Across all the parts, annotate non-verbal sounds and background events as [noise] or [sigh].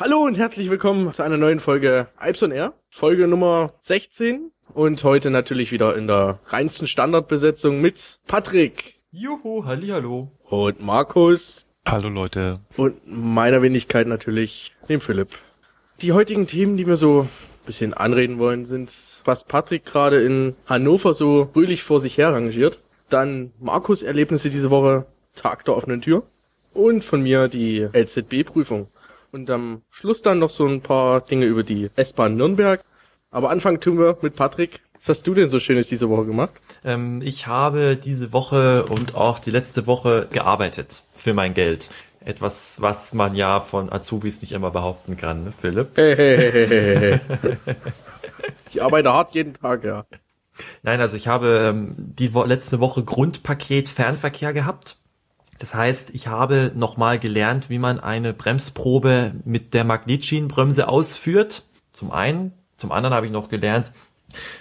Hallo und herzlich willkommen zu einer neuen Folge Alps on Air, Folge Nummer 16 und heute natürlich wieder in der reinsten Standardbesetzung mit Patrick. Juhu, hallo. Und Markus. Hallo Leute. Und meiner Wenigkeit natürlich, dem Philipp. Die heutigen Themen, die wir so ein bisschen anreden wollen, sind, was Patrick gerade in Hannover so fröhlich vor sich her rangiert. Dann Markus Erlebnisse diese Woche, Tag der offenen Tür. Und von mir die LZB-Prüfung. Und am Schluss dann noch so ein paar Dinge über die S-Bahn Nürnberg. Aber anfangen tun wir mit Patrick. Was hast du denn so Schönes diese Woche gemacht? Ähm, ich habe diese Woche und auch die letzte Woche gearbeitet für mein Geld. Etwas, was man ja von Azubis nicht immer behaupten kann, ne, Philipp? Hey, hey, hey, hey, hey. ich arbeite hart jeden Tag, ja. Nein, also ich habe ähm, die wo letzte Woche Grundpaket Fernverkehr gehabt. Das heißt, ich habe nochmal gelernt, wie man eine Bremsprobe mit der Magnetschienenbremse ausführt. Zum einen. Zum anderen habe ich noch gelernt,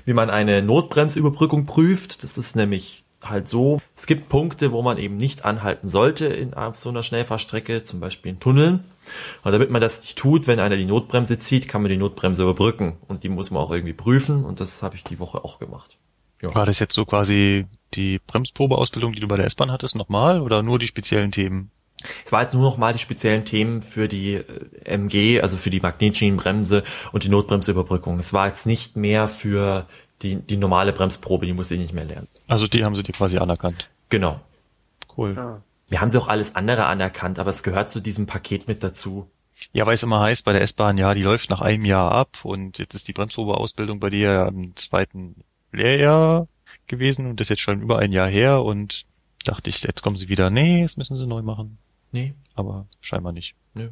wie man eine Notbremsüberbrückung prüft. Das ist nämlich halt so. Es gibt Punkte, wo man eben nicht anhalten sollte in so einer Schnellfahrstrecke, zum Beispiel in Tunneln. Und damit man das nicht tut, wenn einer die Notbremse zieht, kann man die Notbremse überbrücken. Und die muss man auch irgendwie prüfen. Und das habe ich die Woche auch gemacht. Ja. War das jetzt so quasi die Bremsprobeausbildung, die du bei der S-Bahn hattest, nochmal oder nur die speziellen Themen? Es war jetzt nur noch mal die speziellen Themen für die äh, MG, also für die Magnetschienenbremse und die Notbremsüberbrückung. Es war jetzt nicht mehr für die, die normale Bremsprobe, die muss ich nicht mehr lernen. Also die haben sie dir quasi anerkannt. Genau. Cool. Ja. Wir haben sie auch alles andere anerkannt, aber es gehört zu diesem Paket mit dazu. Ja, weil es immer heißt bei der S-Bahn, ja, die läuft nach einem Jahr ab und jetzt ist die Bremsprobeausbildung bei dir im zweiten Lehrjahr gewesen und das ist jetzt schon über ein Jahr her und dachte ich, jetzt kommen sie wieder, nee, das müssen sie neu machen. Nee. Aber scheinbar nicht. Nö.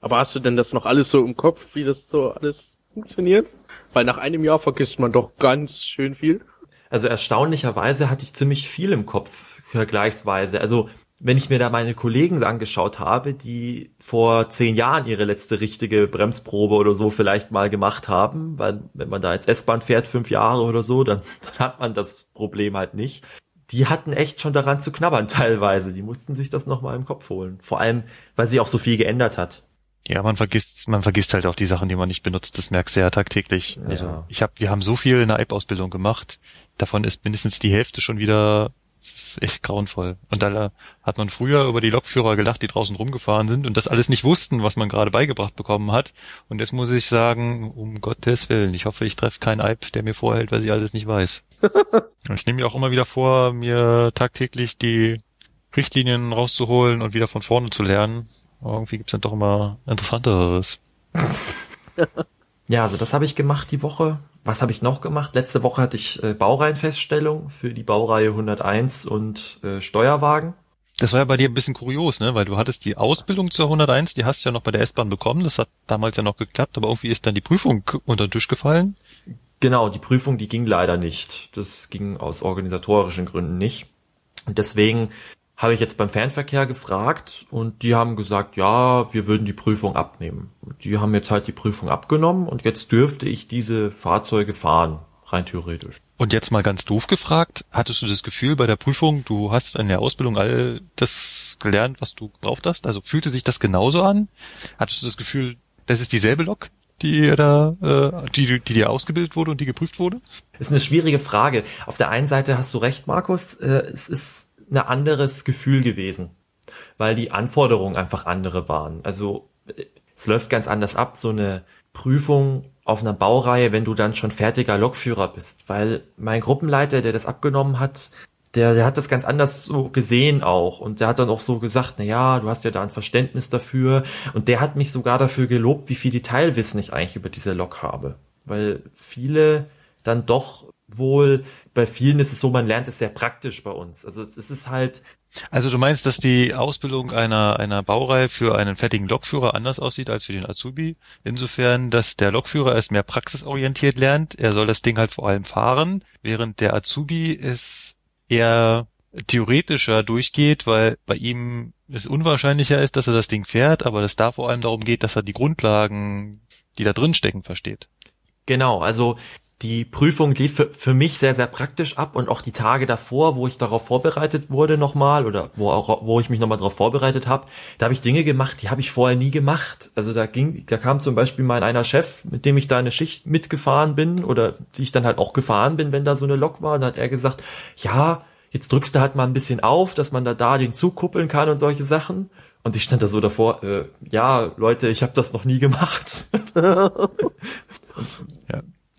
Aber hast du denn das noch alles so im Kopf, wie das so alles funktioniert? Weil nach einem Jahr vergisst man doch ganz schön viel. Also erstaunlicherweise hatte ich ziemlich viel im Kopf vergleichsweise. Also wenn ich mir da meine Kollegen angeschaut habe, die vor zehn Jahren ihre letzte richtige Bremsprobe oder so vielleicht mal gemacht haben, weil wenn man da jetzt S-Bahn fährt, fünf Jahre oder so, dann, [laughs] dann hat man das Problem halt nicht. Die hatten echt schon daran zu knabbern [laughs] teilweise. Die mussten sich das nochmal im Kopf holen. Vor allem, weil sie auch so viel geändert hat. Ja, man vergisst, man vergisst halt auch die Sachen, die man nicht benutzt. Das merkst du ja tagtäglich. Ja. Also ich habe, wir haben so viel in der App-Ausbildung gemacht. Davon ist mindestens die Hälfte schon wieder das ist echt grauenvoll. Und da hat man früher über die Lokführer gelacht, die draußen rumgefahren sind und das alles nicht wussten, was man gerade beigebracht bekommen hat. Und jetzt muss ich sagen, um Gottes Willen, ich hoffe, ich treffe keinen Eib, der mir vorhält, weil ich alles nicht weiß. [laughs] und ich nehme mir auch immer wieder vor, mir tagtäglich die Richtlinien rauszuholen und wieder von vorne zu lernen. Aber irgendwie gibt's dann doch immer interessanteres. [laughs] ja, also das habe ich gemacht die Woche was habe ich noch gemacht? Letzte Woche hatte ich äh, Baureihenfeststellung für die Baureihe 101 und äh, Steuerwagen. Das war ja bei dir ein bisschen kurios, ne? Weil du hattest die Ausbildung zur 101, die hast du ja noch bei der S-Bahn bekommen. Das hat damals ja noch geklappt, aber irgendwie ist dann die Prüfung unter den Tisch gefallen. Genau, die Prüfung, die ging leider nicht. Das ging aus organisatorischen Gründen nicht. Und deswegen habe ich jetzt beim Fernverkehr gefragt und die haben gesagt, ja, wir würden die Prüfung abnehmen. Die haben jetzt halt die Prüfung abgenommen und jetzt dürfte ich diese Fahrzeuge fahren, rein theoretisch. Und jetzt mal ganz doof gefragt, hattest du das Gefühl bei der Prüfung, du hast in der Ausbildung all das gelernt, was du gebraucht hast? Also fühlte sich das genauso an? Hattest du das Gefühl, das ist dieselbe Lok? die da, äh, die, die dir ausgebildet wurde und die geprüft wurde? Ist eine schwierige Frage. Auf der einen Seite hast du recht, Markus. Äh, es ist ein anderes Gefühl gewesen, weil die Anforderungen einfach andere waren. Also es läuft ganz anders ab, so eine Prüfung auf einer Baureihe, wenn du dann schon fertiger Lokführer bist, weil mein Gruppenleiter, der das abgenommen hat, der, der hat das ganz anders so gesehen auch. Und der hat dann auch so gesagt, na ja, du hast ja da ein Verständnis dafür. Und der hat mich sogar dafür gelobt, wie viel Detailwissen ich eigentlich über diese Lok habe, weil viele dann doch wohl, bei vielen ist es so, man lernt es sehr praktisch bei uns. Also es ist halt. Also du meinst, dass die Ausbildung einer, einer Baureihe für einen fertigen Lokführer anders aussieht als für den Azubi? Insofern, dass der Lokführer es mehr praxisorientiert lernt. Er soll das Ding halt vor allem fahren, während der Azubi es eher theoretischer durchgeht, weil bei ihm es unwahrscheinlicher ist, dass er das Ding fährt, aber es da vor allem darum geht, dass er die Grundlagen, die da drin stecken, versteht. Genau, also die Prüfung lief für, für mich sehr, sehr praktisch ab und auch die Tage davor, wo ich darauf vorbereitet wurde nochmal oder wo auch, wo ich mich nochmal darauf vorbereitet habe, da habe ich Dinge gemacht, die habe ich vorher nie gemacht. Also da ging, da kam zum Beispiel mein einer Chef, mit dem ich da eine Schicht mitgefahren bin oder die ich dann halt auch gefahren bin, wenn da so eine Lok war, dann hat er gesagt, ja, jetzt drückst du halt mal ein bisschen auf, dass man da da den Zug kuppeln kann und solche Sachen. Und ich stand da so davor, äh, ja, Leute, ich habe das noch nie gemacht. [laughs] [laughs] [laughs]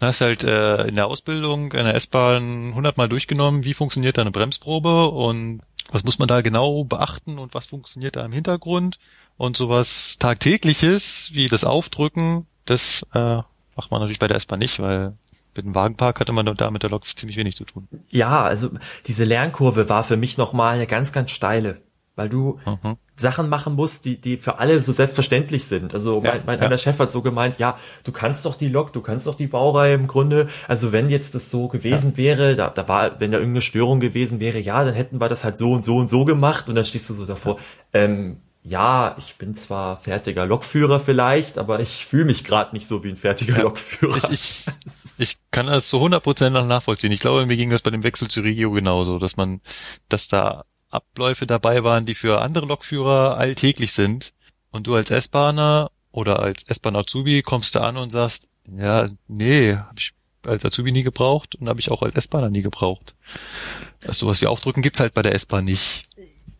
hast halt äh, in der Ausbildung in der S-Bahn hundertmal durchgenommen, wie funktioniert da eine Bremsprobe und was muss man da genau beachten und was funktioniert da im Hintergrund und sowas tagtägliches wie das Aufdrücken, das äh, macht man natürlich bei der S-Bahn nicht, weil mit dem Wagenpark hatte man da mit der Lok ziemlich wenig zu tun. Ja, also diese Lernkurve war für mich nochmal eine ganz, ganz steile weil du mhm. Sachen machen musst, die, die für alle so selbstverständlich sind. Also mein, mein ja. einer Chef hat so gemeint, ja, du kannst doch die Lok, du kannst doch die Baureihe im Grunde. Also wenn jetzt das so gewesen ja. wäre, da, da war, wenn da irgendeine Störung gewesen wäre, ja, dann hätten wir das halt so und so und so gemacht und dann stehst du so davor, ja. ähm, ja, ich bin zwar fertiger Lokführer vielleicht, aber ich fühle mich gerade nicht so wie ein fertiger ja, Lokführer. Ich, ich, [laughs] ich kann das zu 100% nachvollziehen. Ich glaube, mir ging das bei dem Wechsel zu Regio genauso, dass man, dass da Abläufe dabei waren, die für andere Lokführer alltäglich sind. Und du als S-Bahner oder als S-Bahn Azubi kommst da an und sagst, ja, nee, habe ich als Azubi nie gebraucht und habe ich auch als S-Bahner nie gebraucht. Also sowas wie Aufdrücken gibt's halt bei der S-Bahn nicht.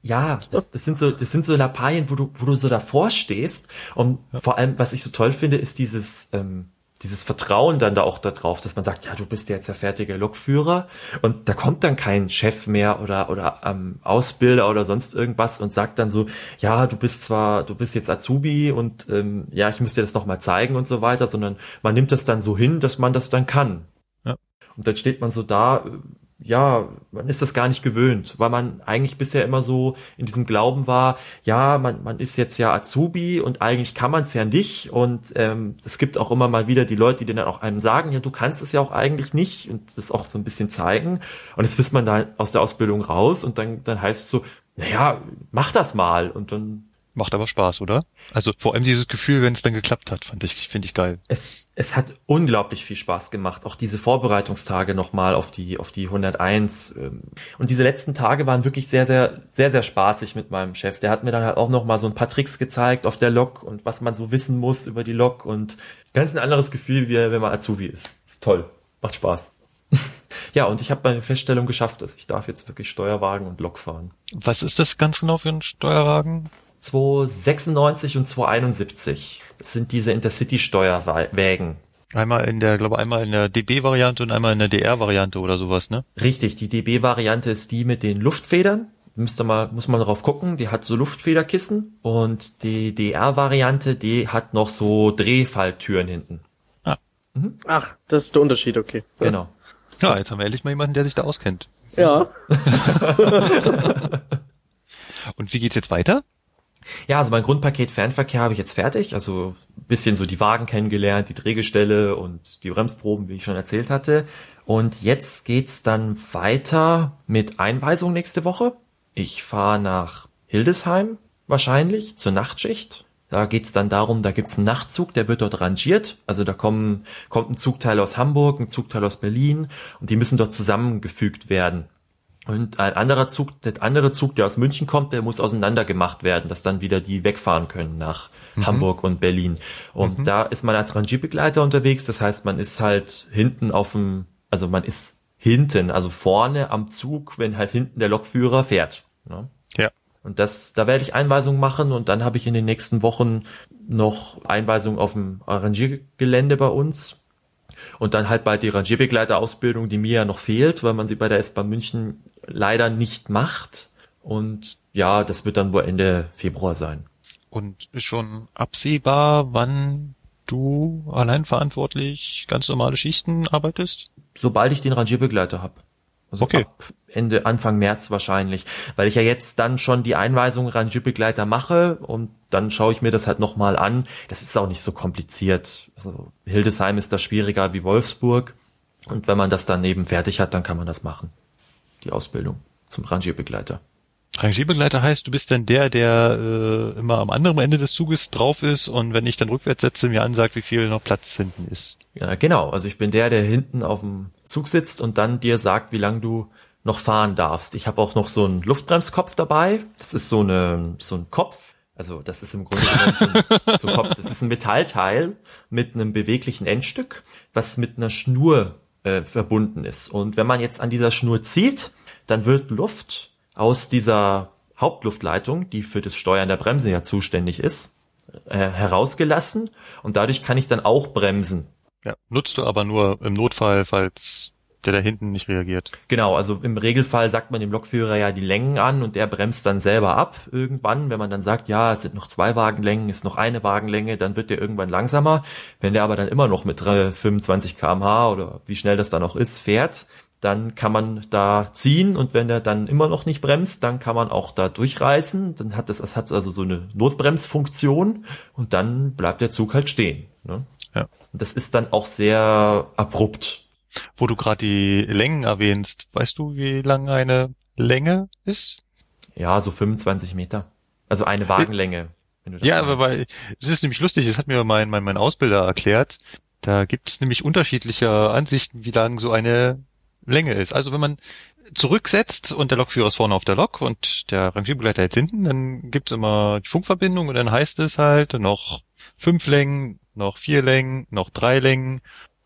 Ja, das, das sind so, das sind so Lappalien, wo du, wo du so davor stehst. Und ja. vor allem, was ich so toll finde, ist dieses, ähm, dieses Vertrauen dann da auch darauf, dass man sagt, ja, du bist jetzt der fertige Lokführer und da kommt dann kein Chef mehr oder oder ähm, Ausbilder oder sonst irgendwas und sagt dann so, ja, du bist zwar, du bist jetzt Azubi und ähm, ja, ich muss dir das nochmal zeigen und so weiter, sondern man nimmt das dann so hin, dass man das dann kann. Ja. Und dann steht man so da, ja, man ist das gar nicht gewöhnt, weil man eigentlich bisher immer so in diesem Glauben war, ja, man, man ist jetzt ja Azubi und eigentlich kann man es ja nicht und ähm, es gibt auch immer mal wieder die Leute, die dann auch einem sagen, ja, du kannst es ja auch eigentlich nicht und das auch so ein bisschen zeigen und jetzt bist man da aus der Ausbildung raus und dann, dann heißt es so, naja, mach das mal und dann Macht aber Spaß, oder? Also vor allem dieses Gefühl, wenn es dann geklappt hat, fand ich, finde ich geil. Es, es hat unglaublich viel Spaß gemacht. Auch diese Vorbereitungstage nochmal auf die, auf die 101. Ähm, und diese letzten Tage waren wirklich sehr, sehr, sehr, sehr spaßig mit meinem Chef. Der hat mir dann halt auch nochmal so ein paar Tricks gezeigt auf der Lok und was man so wissen muss über die Lok und ganz ein anderes Gefühl, wie wenn man Azubi ist. Ist toll. Macht Spaß. [laughs] ja, und ich habe meine Feststellung geschafft, dass ich darf jetzt wirklich Steuerwagen und Lok fahren. Was ist das ganz genau für ein Steuerwagen? 296 und 271. Das sind diese Intercity-Steuerwägen. Einmal in der, glaube einmal in der DB-Variante und einmal in der DR-Variante oder sowas, ne? Richtig, die DB-Variante ist die mit den Luftfedern. Müsste mal, muss man darauf gucken, die hat so Luftfederkissen und die DR-Variante, die hat noch so Drehfalltüren hinten. Ah. Mhm. Ach, das ist der Unterschied, okay. Genau. Ja, jetzt haben wir endlich mal jemanden, der sich da auskennt. Ja. [laughs] [laughs] und wie geht's jetzt weiter? Ja, also mein Grundpaket Fernverkehr habe ich jetzt fertig. Also bisschen so die Wagen kennengelernt, die Drehgestelle und die Bremsproben, wie ich schon erzählt hatte. Und jetzt geht's dann weiter mit Einweisung nächste Woche. Ich fahre nach Hildesheim wahrscheinlich zur Nachtschicht. Da geht's dann darum, da gibt's einen Nachtzug, der wird dort rangiert. Also da kommen, kommt ein Zugteil aus Hamburg, ein Zugteil aus Berlin und die müssen dort zusammengefügt werden. Und ein anderer Zug, der andere Zug, der aus München kommt, der muss auseinander gemacht werden, dass dann wieder die wegfahren können nach mhm. Hamburg und Berlin. Und mhm. da ist man als Rangiebegleiter unterwegs. Das heißt, man ist halt hinten auf dem, also man ist hinten, also vorne am Zug, wenn halt hinten der Lokführer fährt. Ne? Ja. Und das, da werde ich Einweisungen machen und dann habe ich in den nächsten Wochen noch Einweisungen auf dem Rangiergelände bei uns und dann halt bei die Rangierbegleiterausbildung, die mir ja noch fehlt, weil man sie bei der S-Bahn München leider nicht macht. Und ja, das wird dann wohl Ende Februar sein. Und ist schon absehbar, wann du allein verantwortlich ganz normale Schichten arbeitest? Sobald ich den Rangierbegleiter habe. Also okay. ab Ende, Anfang März wahrscheinlich. Weil ich ja jetzt dann schon die Einweisung Rangierbegleiter mache und dann schaue ich mir das halt nochmal an. Das ist auch nicht so kompliziert. Also Hildesheim ist da schwieriger wie Wolfsburg. Und wenn man das dann eben fertig hat, dann kann man das machen. Die Ausbildung zum Rangierbegleiter. Rangierbegleiter heißt, du bist dann der, der äh, immer am anderen Ende des Zuges drauf ist und wenn ich dann rückwärts setze, mir ansagt, wie viel noch Platz hinten ist. Ja, genau. Also ich bin der, der hinten auf dem Zug sitzt und dann dir sagt, wie lang du noch fahren darfst. Ich habe auch noch so einen Luftbremskopf dabei. Das ist so eine so ein Kopf. Also das ist im Grunde genommen so ein, so ein Kopf. Das ist ein Metallteil mit einem beweglichen Endstück, was mit einer Schnur äh, verbunden ist. Und wenn man jetzt an dieser Schnur zieht, dann wird Luft aus dieser Hauptluftleitung, die für das Steuern der Bremse ja zuständig ist, äh, herausgelassen und dadurch kann ich dann auch bremsen. Ja, nutzt du aber nur im Notfall, falls der da hinten nicht reagiert. Genau, also im Regelfall sagt man dem Lokführer ja die Längen an und der bremst dann selber ab irgendwann. Wenn man dann sagt, ja, es sind noch zwei Wagenlängen, ist noch eine Wagenlänge, dann wird der irgendwann langsamer. Wenn der aber dann immer noch mit 25 kmh oder wie schnell das dann auch ist, fährt, dann kann man da ziehen und wenn der dann immer noch nicht bremst, dann kann man auch da durchreißen. Dann hat das, das hat also so eine Notbremsfunktion und dann bleibt der Zug halt stehen. Ne? Ja. Und das ist dann auch sehr abrupt. Wo du gerade die Längen erwähnst, weißt du, wie lang eine Länge ist? Ja, so 25 Meter. Also eine Wagenlänge. Wenn du das ja, aber weil, das ist nämlich lustig, das hat mir mein, mein, mein Ausbilder erklärt. Da gibt es nämlich unterschiedliche Ansichten, wie lang so eine Länge ist. Also wenn man zurücksetzt und der Lokführer ist vorne auf der Lok und der Rangierbegleiter jetzt hinten, dann gibt's immer die Funkverbindung und dann heißt es halt noch fünf Längen, noch vier Längen, noch drei Längen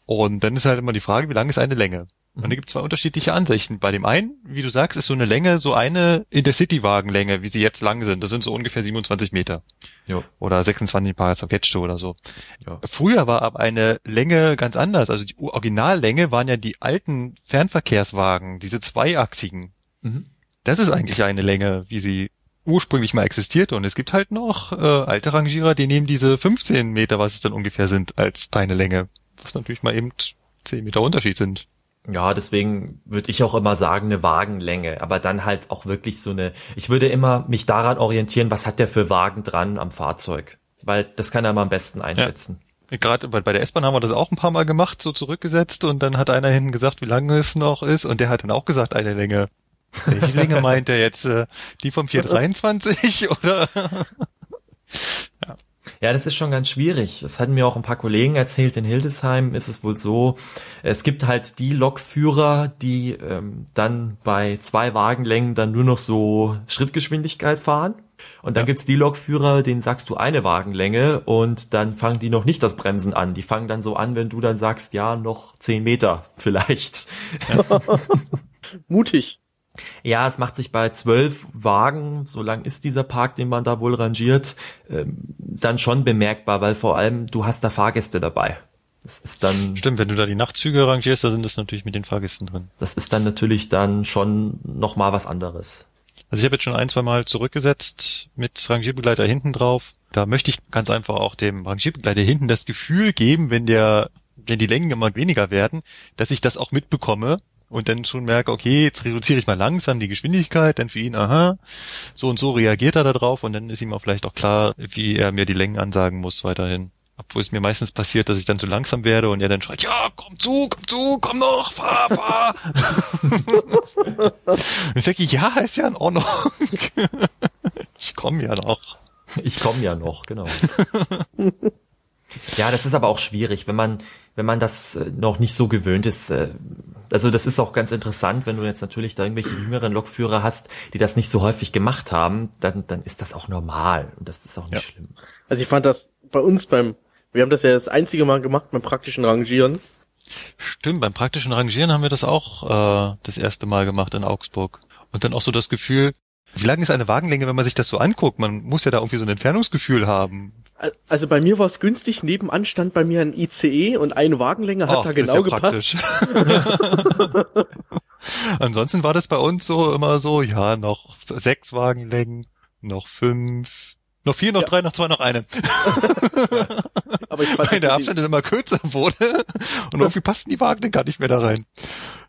und dann ist halt immer die Frage, wie lang ist eine Länge? Und da gibt es zwei unterschiedliche Ansichten. Bei dem einen, wie du sagst, ist so eine Länge so eine Intercity-Wagenlänge, wie sie jetzt lang sind. Das sind so ungefähr 27 Meter. Jo. Oder 26 Paar Ketchte oder so. Jo. Früher war aber eine Länge ganz anders. Also die Originallänge waren ja die alten Fernverkehrswagen, diese zweiachsigen. Mhm. Das ist eigentlich eine Länge, wie sie ursprünglich mal existierte. Und es gibt halt noch äh, alte Rangierer, die nehmen diese 15 Meter, was es dann ungefähr sind, als eine Länge. Was natürlich mal eben 10 Meter Unterschied sind. Ja, deswegen würde ich auch immer sagen, eine Wagenlänge, aber dann halt auch wirklich so eine, ich würde immer mich daran orientieren, was hat der für Wagen dran am Fahrzeug, weil das kann er mal am besten einschätzen. Ja. Gerade bei, bei der S-Bahn haben wir das auch ein paar Mal gemacht, so zurückgesetzt und dann hat einer hinten gesagt, wie lange es noch ist und der hat dann auch gesagt, eine Länge. Welche Länge [laughs] meint er jetzt? Äh, die vom [laughs] 423 oder? [laughs] ja. Ja, das ist schon ganz schwierig. Das hatten mir auch ein paar Kollegen erzählt. In Hildesheim ist es wohl so, es gibt halt die Lokführer, die ähm, dann bei zwei Wagenlängen dann nur noch so Schrittgeschwindigkeit fahren. Und dann ja. gibt's die Lokführer, denen sagst du eine Wagenlänge und dann fangen die noch nicht das Bremsen an. Die fangen dann so an, wenn du dann sagst, ja, noch zehn Meter vielleicht. [laughs] Mutig. Ja, es macht sich bei zwölf Wagen, so lang ist dieser Park, den man da wohl rangiert, ähm, dann schon bemerkbar, weil vor allem du hast da Fahrgäste dabei. Das ist dann. Stimmt, wenn du da die Nachtzüge rangierst, da sind das natürlich mit den Fahrgästen drin. Das ist dann natürlich dann schon nochmal was anderes. Also ich habe jetzt schon ein, zwei Mal zurückgesetzt mit Rangierbegleiter hinten drauf. Da möchte ich ganz einfach auch dem Rangierbegleiter hinten das Gefühl geben, wenn der, wenn die Längen immer weniger werden, dass ich das auch mitbekomme und dann schon merke, okay, jetzt reduziere ich mal langsam die Geschwindigkeit, dann für ihn, aha, so und so reagiert er da drauf und dann ist ihm auch vielleicht auch klar, wie er mir die Längen ansagen muss weiterhin. Obwohl es mir meistens passiert, dass ich dann zu langsam werde und er dann schreit, ja, komm zu, komm zu, komm noch, fahr, fahr. [laughs] ich sage, ja, ist ja in Ordnung. ich komme ja noch. Ich komme ja noch, genau. ja, das ist aber auch schwierig, wenn man, wenn man das äh, noch nicht so gewöhnt ist, äh, also das ist auch ganz interessant, wenn du jetzt natürlich da irgendwelche jüngeren Lokführer hast, die das nicht so häufig gemacht haben, dann, dann ist das auch normal und das ist auch nicht ja. schlimm. Also ich fand das bei uns beim, wir haben das ja das einzige Mal gemacht beim praktischen Rangieren. Stimmt, beim praktischen Rangieren haben wir das auch äh, das erste Mal gemacht in Augsburg. Und dann auch so das Gefühl, wie lang ist eine Wagenlänge, wenn man sich das so anguckt? Man muss ja da irgendwie so ein Entfernungsgefühl haben. Also bei mir war es günstig, nebenan stand bei mir ein ICE und eine Wagenlänge hat oh, da genau ja gepasst. [laughs] Ansonsten war das bei uns so immer so, ja, noch sechs Wagenlängen, noch fünf, noch vier, noch ja. drei, noch zwei, noch eine. [laughs] Aber ich fand, [laughs] Weil der Abstand dann immer kürzer wurde und irgendwie passten die Wagen dann gar nicht mehr da rein.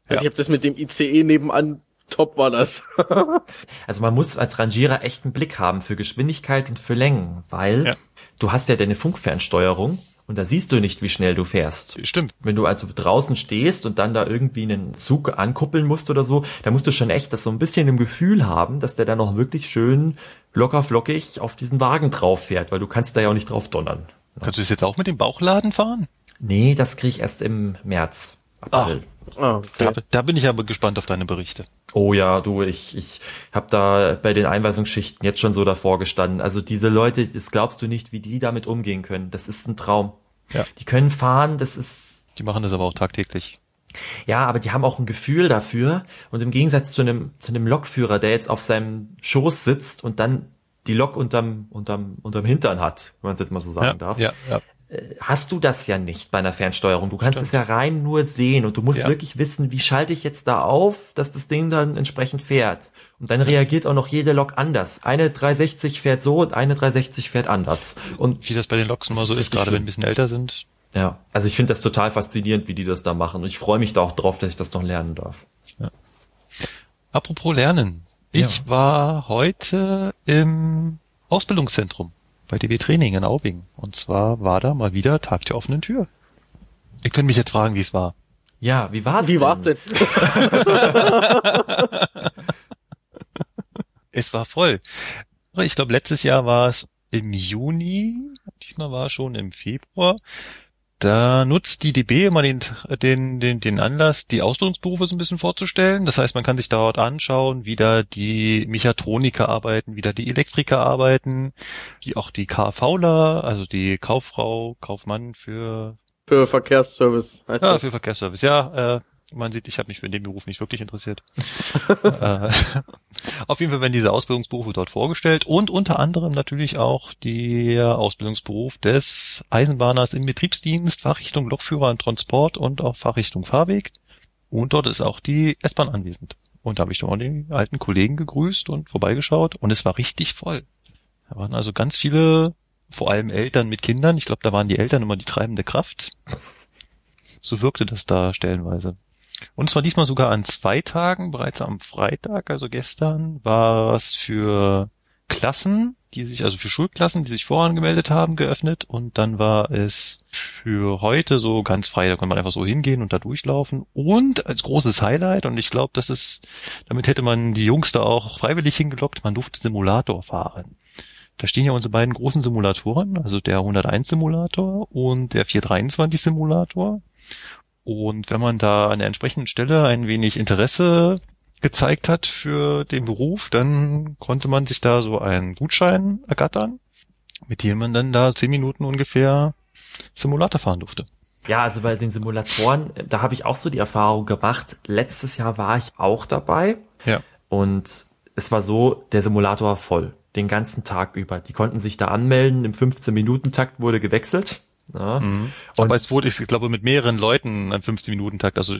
Also ja. ich habe das mit dem ICE nebenan top war das. also man muss als Rangierer echt einen Blick haben für Geschwindigkeit und für Längen, weil ja du hast ja deine Funkfernsteuerung Und da siehst du nicht, wie schnell du fährst. Stimmt. Wenn du also draußen stehst und dann da irgendwie einen Zug ankuppeln musst oder so, da musst du schon echt das so ein bisschen im Gefühl haben, dass der da noch wirklich schön locker flockig auf diesen Wagen drauf fährt, weil du kannst da ja auch nicht drauf donnern. Kannst du das jetzt auch mit dem Bauchladen fahren? Nee, das krieg ich erst im März, April. Ah, okay. Da, da bin ich aber gespannt auf deine Berichte. Oh ja, du, ich, ich habe da bei den Einweisungsschichten jetzt schon so davor gestanden. Also diese Leute, das glaubst du nicht, wie die damit umgehen können. Das ist ein Traum. Ja. Die können fahren, das ist Die machen das aber auch tagtäglich. ja, aber die haben auch ein Gefühl dafür. Und im Gegensatz zu einem zu einem Lokführer, der jetzt auf seinem Schoß sitzt und dann die Lok unterm unterm unterm Hintern hat, wenn man es jetzt mal so sagen Ja, darf. ja, ja. Hast du das ja nicht bei einer Fernsteuerung. Du kannst es ja rein nur sehen und du musst Ja. wirklich wissen, wie schalte ich jetzt da auf, dass das Ding dann entsprechend fährt. Und dann reagiert auch noch jede Lok anders. Eine 360 fährt so und eine 360 fährt anders. Und Wie das bei den Loks immer so ist ist, gerade wenn schlimm. ein bisschen älter sind. ja, also ich finde das total faszinierend, wie die das da machen. Und ich freue mich da auch drauf, dass ich das noch lernen darf. Apropos Lernen. Ich Ja. war heute im Ausbildungszentrum bei DB Training in Aubing. Und zwar war da mal wieder Tag der offenen Tür. Ihr könnt mich jetzt fragen, wie es war. Ja, wie war's Wie denn? war's denn? [laughs] Es war voll. Ich glaube, letztes Jahr war es im Juni, diesmal war es schon im Februar. Da nutzt die DB immer den, den, den, den Anlass, die Ausbildungsberufe so ein bisschen vorzustellen. Das heißt, man kann sich dort anschauen, wie da die Mechatroniker arbeiten, wie da die Elektriker arbeiten, wie auch die KVler, also die Kauffrau, Kaufmann für Für Verkehrsservice heißt ja, das. für Verkehrsservice. Ja, äh, man sieht, ich habe mich für den Beruf nicht wirklich interessiert. [laughs] äh, auf jeden Fall werden diese Ausbildungsberufe dort vorgestellt und unter anderem natürlich auch der Ausbildungsberuf des Eisenbahners im Betriebsdienst, Fachrichtung Lokführer und Transport und auch Fachrichtung Fahrweg. Und dort ist auch die S-Bahn anwesend. Und da habe ich doch mal die alten Kollegen gegrüßt und vorbeigeschaut und es war richtig voll. Da waren also ganz viele, vor allem Eltern mit Kindern. Ich glaube, da waren die Eltern immer die treibende Kraft. So wirkte das da stellenweise. Und zwar diesmal sogar an zwei Tagen, bereits am Freitag, also gestern, war es für Klassen, die sich, also für Schulklassen, die sich vorangemeldet haben, geöffnet. Und dann war es für heute so ganz frei, da konnte man einfach so hingehen und da durchlaufen. Und als großes Highlight, und ich glaube, das ist, damit hätte man die Jungs da auch freiwillig hingelockt, man durfte Simulator fahren. Da stehen ja unsere beiden großen Simulatoren, also der 101 Simulator und der 423 Simulator. Und wenn man da an der entsprechenden Stelle ein wenig Interesse gezeigt hat für den Beruf, dann konnte man sich da so einen Gutschein ergattern, mit dem man dann da zehn Minuten ungefähr Simulator fahren durfte. Ja, also bei den Simulatoren, da habe ich auch so die Erfahrung gemacht. Letztes Jahr war ich auch dabei Ja. und es war so, der Simulator war voll, den ganzen Tag über. Die konnten sich da anmelden, im 15-Minuten-Takt wurde gewechselt. Ja. Mhm. Und- Aber es wurde, ich glaube, mit mehreren Leuten ein 15-Minuten-Takt. Also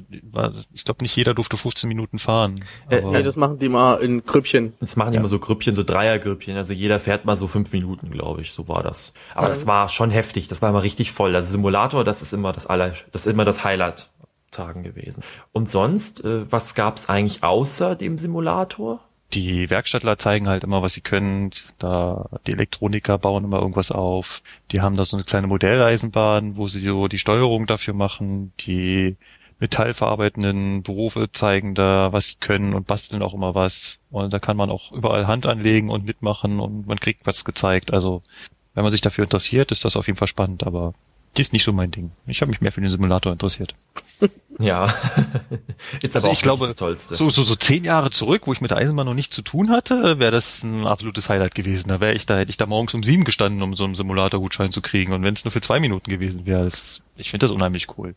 ich glaube, nicht jeder durfte 15 Minuten fahren. Äh, Nee, das machen die mal in Grüppchen. Das machen die immer so Grüppchen, so Dreiergrüppchen. Also jeder fährt mal so fünf Minuten, glaube ich. So war das. Aber das war schon heftig. Das war immer richtig voll. Also Simulator, das ist immer das aller, das ist immer das Highlight Tagen gewesen. Und sonst, äh, was gab's eigentlich außer dem Simulator? Die Werkstattler zeigen halt immer, was sie können. Da die Elektroniker bauen immer irgendwas auf. Die haben da so eine kleine Modelleisenbahn, wo sie so die Steuerung dafür machen. Die metallverarbeitenden Berufe zeigen da, was sie können und basteln auch immer was. Und da kann man auch überall Hand anlegen und mitmachen und man kriegt was gezeigt. Also wenn man sich dafür interessiert, ist das auf jeden Fall spannend, aber die ist nicht so mein Ding. Ich habe mich mehr für den Simulator interessiert. Ja. [laughs] ist aber Also auch ich glaube, das Tollste. so, so, so zehn Jahre zurück, wo ich mit der Eisenbahn noch nichts zu tun hatte, wäre das ein absolutes Highlight gewesen. Da wäre ich da, hätte ich da morgens um sieben gestanden, um so einen Simulator-Gutschein zu kriegen. Und wenn es nur für zwei Minuten gewesen wäre, ich finde das unheimlich cool.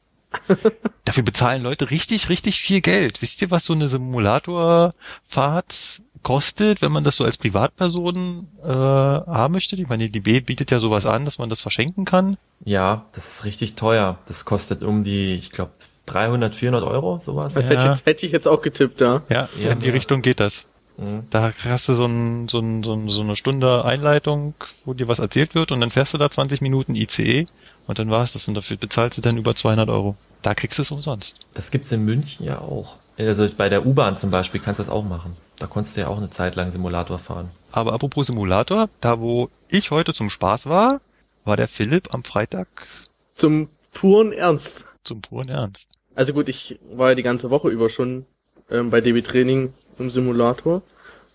[laughs] Dafür bezahlen Leute richtig, richtig viel Geld. Wisst ihr, was so eine Simulatorfahrt kostet, wenn man das so als Privatperson äh, haben möchte? Ich meine, die DB bietet ja sowas an, dass man das verschenken kann. Ja, das ist richtig teuer. Das kostet um die, ich glaube, 300, 400 Euro, sowas. Das Ja. hätte, ich jetzt, hätte ich jetzt auch getippt, ja. Ja, Ja, in die ja. Richtung geht das. Mhm. Da hast du so, ein, so, ein, so, ein, so eine Stunde Einleitung, wo dir was erzählt wird und dann fährst du da 20 Minuten ICE und dann war's das und dafür bezahlst du dann über 200 Euro. Da kriegst du es umsonst. Das gibt's in München ja auch. Also bei der U-Bahn zum Beispiel kannst du das auch machen. Da konntest du ja auch eine Zeit lang Simulator fahren. Aber apropos Simulator, da wo ich heute zum Spaß war, war der Philipp am Freitag zum puren Ernst. Zum puren Ernst. Also gut, ich war ja die ganze Woche über schon ähm, bei DB Training im Simulator.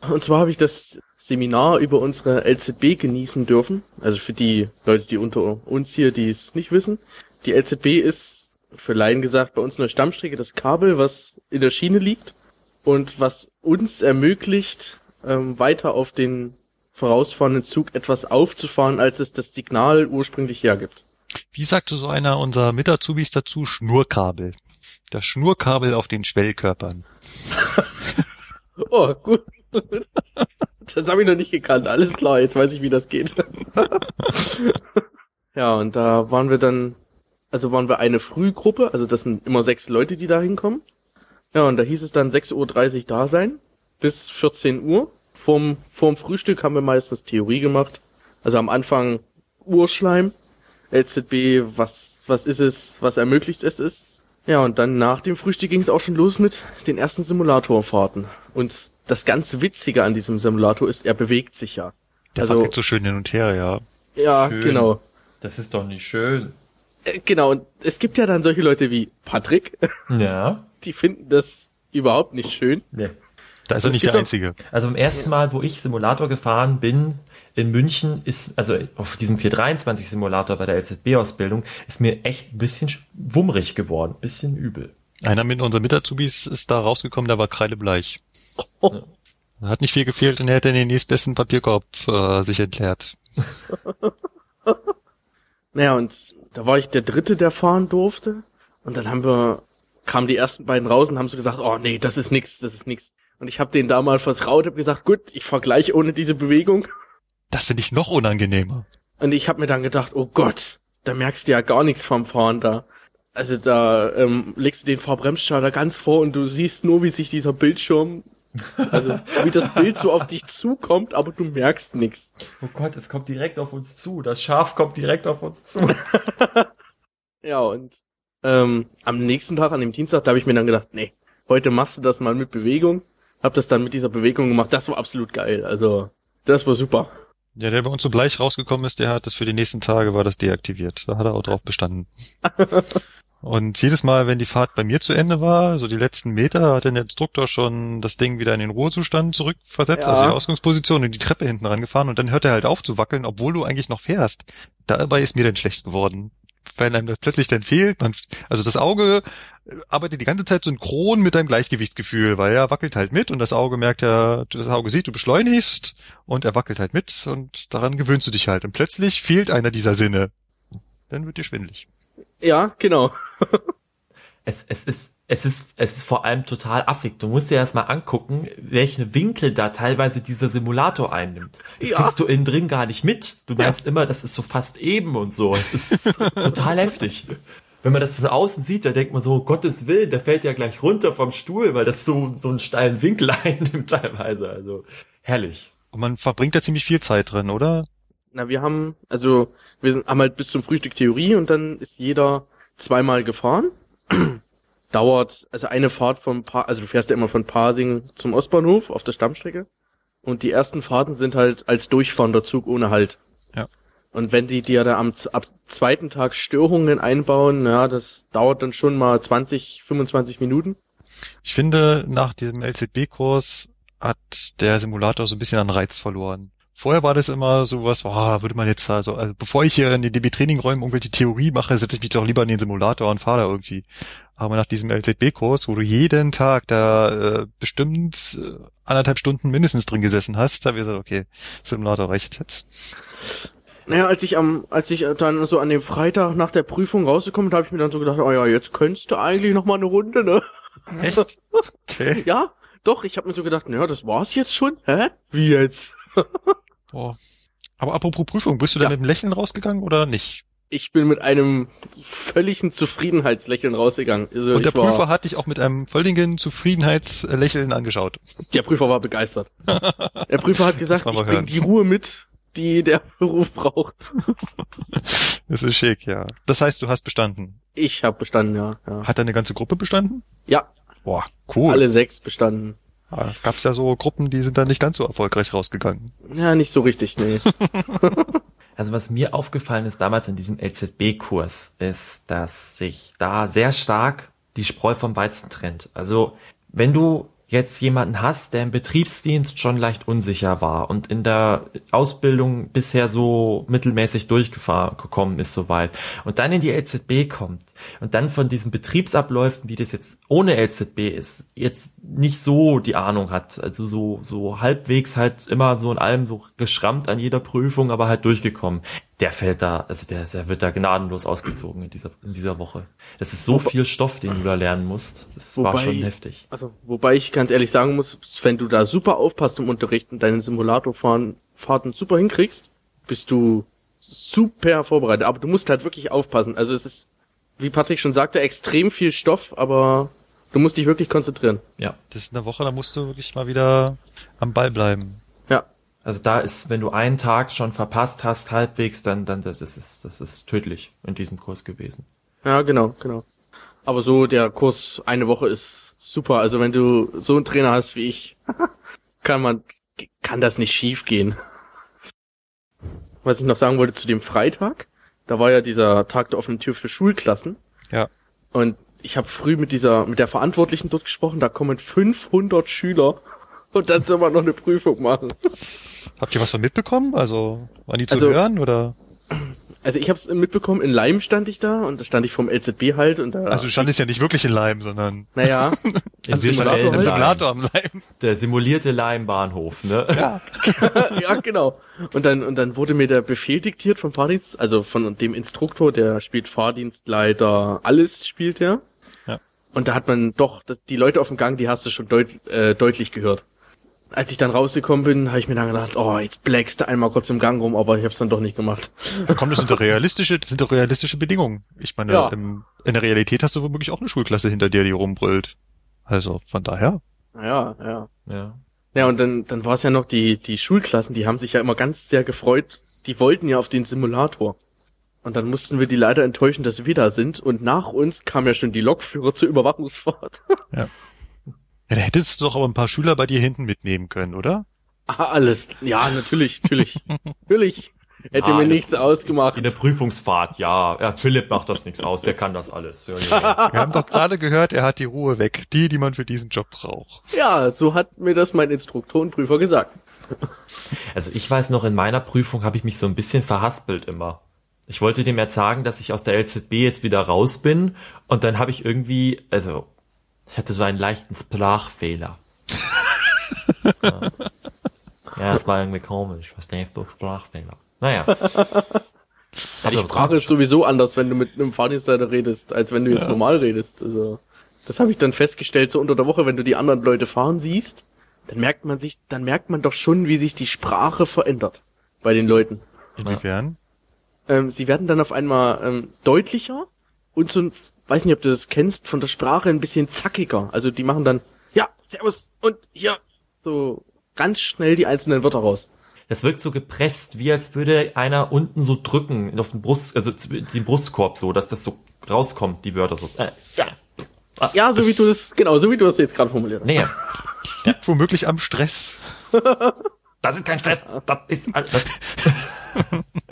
Und zwar habe ich das Seminar über unsere LZB genießen dürfen. Also für die Leute, die unter uns hier, die es nicht wissen. Die LZB ist, für Laien gesagt, bei uns eine Stammstrecke, das Kabel, was in der Schiene liegt und was uns ermöglicht, ähm, weiter auf den vorausfahrenden Zug etwas aufzufahren, als es das Signal ursprünglich hergibt. Wie sagte so einer unserer Mitazubis dazu? Schnurkabel. Das Schnurkabel auf den Schwellkörpern. [laughs] oh, gut. Das habe ich noch nicht gekannt. Alles klar, jetzt weiß ich, wie das geht. [laughs] ja, und da waren wir dann, also waren wir eine Frühgruppe, also das sind immer sechs Leute, die da hinkommen. Ja, und da hieß es dann 6.30 Uhr da sein, bis 14 Uhr. Vorm, vorm Frühstück haben wir meistens Theorie gemacht. Also am Anfang Urschleim, LZB, was, was ist es, was ermöglicht es ist. Ja, und dann nach dem Frühstück ging es auch schon los mit den ersten Simulatorfahrten. Und das ganz Witzige an diesem Simulator ist, er bewegt sich ja. Der also, wackelt so schön hin und her, ja. Ja, schön. genau. Das ist doch nicht schön. Äh, genau, und es gibt ja dann solche Leute wie Patrick. Ja. [laughs] Die finden das überhaupt nicht schön. Nee. Da ist er nicht der Einzige. Also im ersten Mal, wo ich Simulator gefahren bin, in München ist, also auf diesem 423 Simulator bei der LZB-Ausbildung, ist mir echt ein bisschen wummrig geworden, ein bisschen übel. Einer mit unseren Mitazubis ist da rausgekommen, der war kreidebleich. Oh. Hat nicht viel gefehlt und er hätte den nächstbesten Papierkorb äh, sich entleert. [laughs] naja, und da war ich der Dritte, der fahren durfte. Und dann haben wir, kamen die ersten beiden raus und haben so gesagt, oh nee, das ist nix, das ist nix. Und ich habe denen da mal vertraut, habe gesagt, gut, ich vergleiche ohne diese Bewegung. Das finde ich noch unangenehmer. Und ich habe mir dann gedacht, oh Gott, da merkst du ja gar nichts vom Fahren da. Also da ähm, legst du den Fahrbremsschalter ganz vor und du siehst nur, wie sich dieser Bildschirm, also [laughs] wie das Bild so auf dich zukommt, aber du merkst nichts. Oh Gott, es kommt direkt auf uns zu. Das Schaf kommt direkt auf uns zu. [laughs] ja, und ähm, am nächsten Tag, an dem Dienstag, da habe ich mir dann gedacht, nee, heute machst du das mal mit Bewegung. Hab das dann mit dieser Bewegung gemacht. Das war absolut geil. Also, das war super. Ja, der bei uns so gleich rausgekommen ist, der hat das für die nächsten Tage war das deaktiviert. Da hat er auch drauf bestanden. [laughs] Und jedes Mal, wenn die Fahrt bei mir zu Ende war, so die letzten Meter, hat der Instruktor schon das Ding wieder in den Ruhezustand zurückversetzt, ja. also die Ausgangsposition und die Treppe hinten rangefahren und dann hört er halt auf zu wackeln, obwohl du eigentlich noch fährst. Dabei ist mir dann schlecht geworden wenn einem das plötzlich dann fehlt, man, also das Auge äh, arbeitet die ganze Zeit synchron mit deinem Gleichgewichtsgefühl, weil er wackelt halt mit und das Auge merkt ja, das Auge sieht, du beschleunigst und er wackelt halt mit und daran gewöhnst du dich halt und plötzlich fehlt einer dieser Sinne. Dann wird dir schwindelig. Ja, genau. [laughs] es, es ist es ist, es ist vor allem total affig. Du musst dir erstmal angucken, welchen Winkel da teilweise dieser Simulator einnimmt. Das ja. kriegst du innen drin gar nicht mit. Du meinst ja. immer, das ist so fast eben und so. Es ist [laughs] total heftig. Wenn man das von außen sieht, da denkt man so, Gottes Willen, der fällt ja gleich runter vom Stuhl, weil das so, so einen steilen Winkel [laughs] einnimmt teilweise. Also, herrlich. Und man verbringt da ziemlich viel Zeit drin, oder? Na, wir haben, also, wir sind, haben halt bis zum Frühstück Theorie und dann ist jeder zweimal gefahren dauert, also eine Fahrt von, pa also du fährst ja immer von Pasing zum Ostbahnhof auf der Stammstrecke. Und die ersten Fahrten sind halt als durchfahrender Zug ohne Halt. Ja. Und wenn die dir da am ab zweiten Tag Störungen einbauen, ja, das dauert dann schon mal 20, 25 Minuten. Ich finde, nach diesem LZB-Kurs hat der Simulator so ein bisschen an Reiz verloren. Vorher war das immer sowas, oh, da würde man jetzt also, also bevor ich hier in den DB-Training-Räumen irgendwelche Theorie mache, setze ich mich doch lieber in den Simulator und fahre da irgendwie. Aber nach diesem LZB-Kurs, wo du jeden Tag da äh, bestimmt äh, anderthalb Stunden mindestens drin gesessen hast, da habe ich gesagt, okay, Simulator reicht jetzt. Naja, als ich am, als ich dann so an dem Freitag nach der Prüfung rausgekommen bin, habe ich mir dann so gedacht, oh ja, jetzt könntest du eigentlich noch mal eine Runde, ne? Echt? Okay. [laughs] ja, doch, ich habe mir so gedacht, naja, das war's jetzt schon? Hä? Wie jetzt? [laughs] Boah. Aber apropos Prüfung, bist du ja. da mit einem Lächeln rausgegangen oder nicht? Ich bin mit einem völligen Zufriedenheitslächeln rausgegangen. Also Und der Prüfer war, hat dich auch mit einem völligen Zufriedenheitslächeln angeschaut. Der Prüfer war begeistert. [laughs] der Prüfer hat gesagt, ich bring die Ruhe mit, die der [laughs] Beruf braucht. [laughs] Das ist schick, ja. Das heißt, du hast bestanden. Ich habe bestanden, ja, ja. Hat deine ganze Gruppe bestanden? Ja. Boah, cool. Alle sechs bestanden. Ja, gab's ja so Gruppen, die sind da nicht ganz so erfolgreich rausgegangen. Ja, nicht so richtig, nee. Also was mir aufgefallen ist damals in diesem LZB-Kurs, ist, dass sich da sehr stark die Spreu vom Weizen trennt. Also wenn du jetzt jemanden hast, der im Betriebsdienst schon leicht unsicher war und in der Ausbildung bisher so mittelmäßig durchgekommen ist soweit und dann in die LZB kommt und dann von diesen Betriebsabläufen, wie das jetzt ohne LZB ist, jetzt nicht so die Ahnung hat, also so so halbwegs halt immer so in allem so geschrammt an jeder Prüfung, aber halt durchgekommen der fällt da, also der, der wird da gnadenlos ausgezogen in dieser, in dieser Woche. Das ist so wobei, viel Stoff, den du da lernen musst. Das wobei, war schon heftig. Also, wobei ich ganz ehrlich sagen muss, wenn du da super aufpasst im Unterricht und deinen Simulatorfahrten super hinkriegst, bist du super vorbereitet. Aber du musst halt wirklich aufpassen. Also es ist, wie Patrick schon sagte, extrem viel Stoff, aber du musst dich wirklich konzentrieren. Ja. Das ist eine Woche, da musst du wirklich mal wieder am Ball bleiben. Also da ist, wenn du einen Tag schon verpasst hast, halbwegs, dann, dann das ist, das ist tödlich in diesem Kurs gewesen. Ja, genau, genau. Aber so der Kurs eine Woche ist super. Also wenn du so einen Trainer hast wie ich, [laughs] kann man, kann das nicht schief gehen. Was ich noch sagen wollte zu dem Freitag, da war ja dieser Tag der offenen Tür für Schulklassen. Ja. Und ich habe früh mit dieser, mit der Verantwortlichen dort gesprochen, da kommen 500 Schüler und dann soll man noch eine Prüfung machen. Habt ihr was von mitbekommen? Also, waren die zu also, hören oder? Also ich habe es mitbekommen, in Leim stand ich da und da stand ich vom LZB halt und da. Also du standest ja nicht wirklich in Leim, sondern. Naja. also virtuellen halt. Simulator am Leim. Der simulierte Leimbahnhof, ne? Ja. [laughs] [laughs] ja, genau. Und dann und dann wurde mir der Befehl diktiert vom Fahrdienst, also von dem Instruktor, der spielt Fahrdienstleiter, alles spielt er. Ja. Und da hat man doch, das, die Leute auf dem Gang, die hast du schon deut, äh, deutlich gehört als ich dann rausgekommen bin, habe ich mir dann gedacht, oh, jetzt blackst du einmal kurz im Gang rum, aber ich habe es dann doch nicht gemacht. Da kommt das sind doch realistische, das sind doch realistische Bedingungen. Ich meine, ja. im, in der Realität hast du womöglich auch eine Schulklasse hinter dir, die rumbrüllt. Also von daher. Ja, ja. Ja. Ja, und dann, dann war es ja noch die, die Schulklassen, die haben sich ja immer ganz sehr gefreut. Die wollten ja auf den Simulator. Und dann mussten wir die leider enttäuschen, dass wir da sind. Und nach uns kam ja schon die Lokführer zur Überwachungsfahrt. Ja. [laughs] Ja, da hättest du doch aber ein paar Schüler bei dir hinten mitnehmen können, oder? Ah, alles. Ja, natürlich, natürlich. [laughs] natürlich. Hätte ah, mir nichts der, ausgemacht. In der Prüfungsfahrt, ja. Ja, Philipp macht das nichts aus, der kann das alles. Ja, ja, ja. Wir haben doch gerade gehört, er hat die Ruhe weg. Die, die man für diesen Job braucht. Ja, so hat mir das mein Instruktorenprüfer gesagt. Also ich weiß noch, in meiner Prüfung habe ich mich so ein bisschen verhaspelt immer. Ich wollte dem jetzt sagen, dass ich aus der LZB jetzt wieder raus bin und dann habe ich irgendwie, also ich hatte so einen leichten Sprachfehler. ja. [laughs] ja, das war irgendwie komisch. Was denn für Sprachfehler? Naja. die Sprache ist sowieso anders, wenn du mit einem Fahrdienstleiter redest, als wenn du jetzt ja. normal redest. Also, das habe ich dann festgestellt, so unter der Woche, wenn du die anderen Leute fahren siehst, dann merkt man sich, dann merkt man doch schon, wie sich die Sprache verändert bei den Leuten. Inwiefern? Ähm, sie werden dann auf einmal ähm, deutlicher und so weiß nicht, ob du das kennst, von der Sprache ein bisschen zackiger. Also die machen dann, ja, Servus und hier, so ganz schnell die einzelnen Wörter raus. Das wirkt so gepresst, wie als würde einer unten so drücken auf den Brust, also den Brustkorb so, dass das so rauskommt, die Wörter so. Äh, ja. Ah, ja, so wie du das, genau, so wie du das jetzt gerade formuliert hast. Nee. Liegt womöglich am Stress. Das ist kein Stress, das ist alles. [laughs]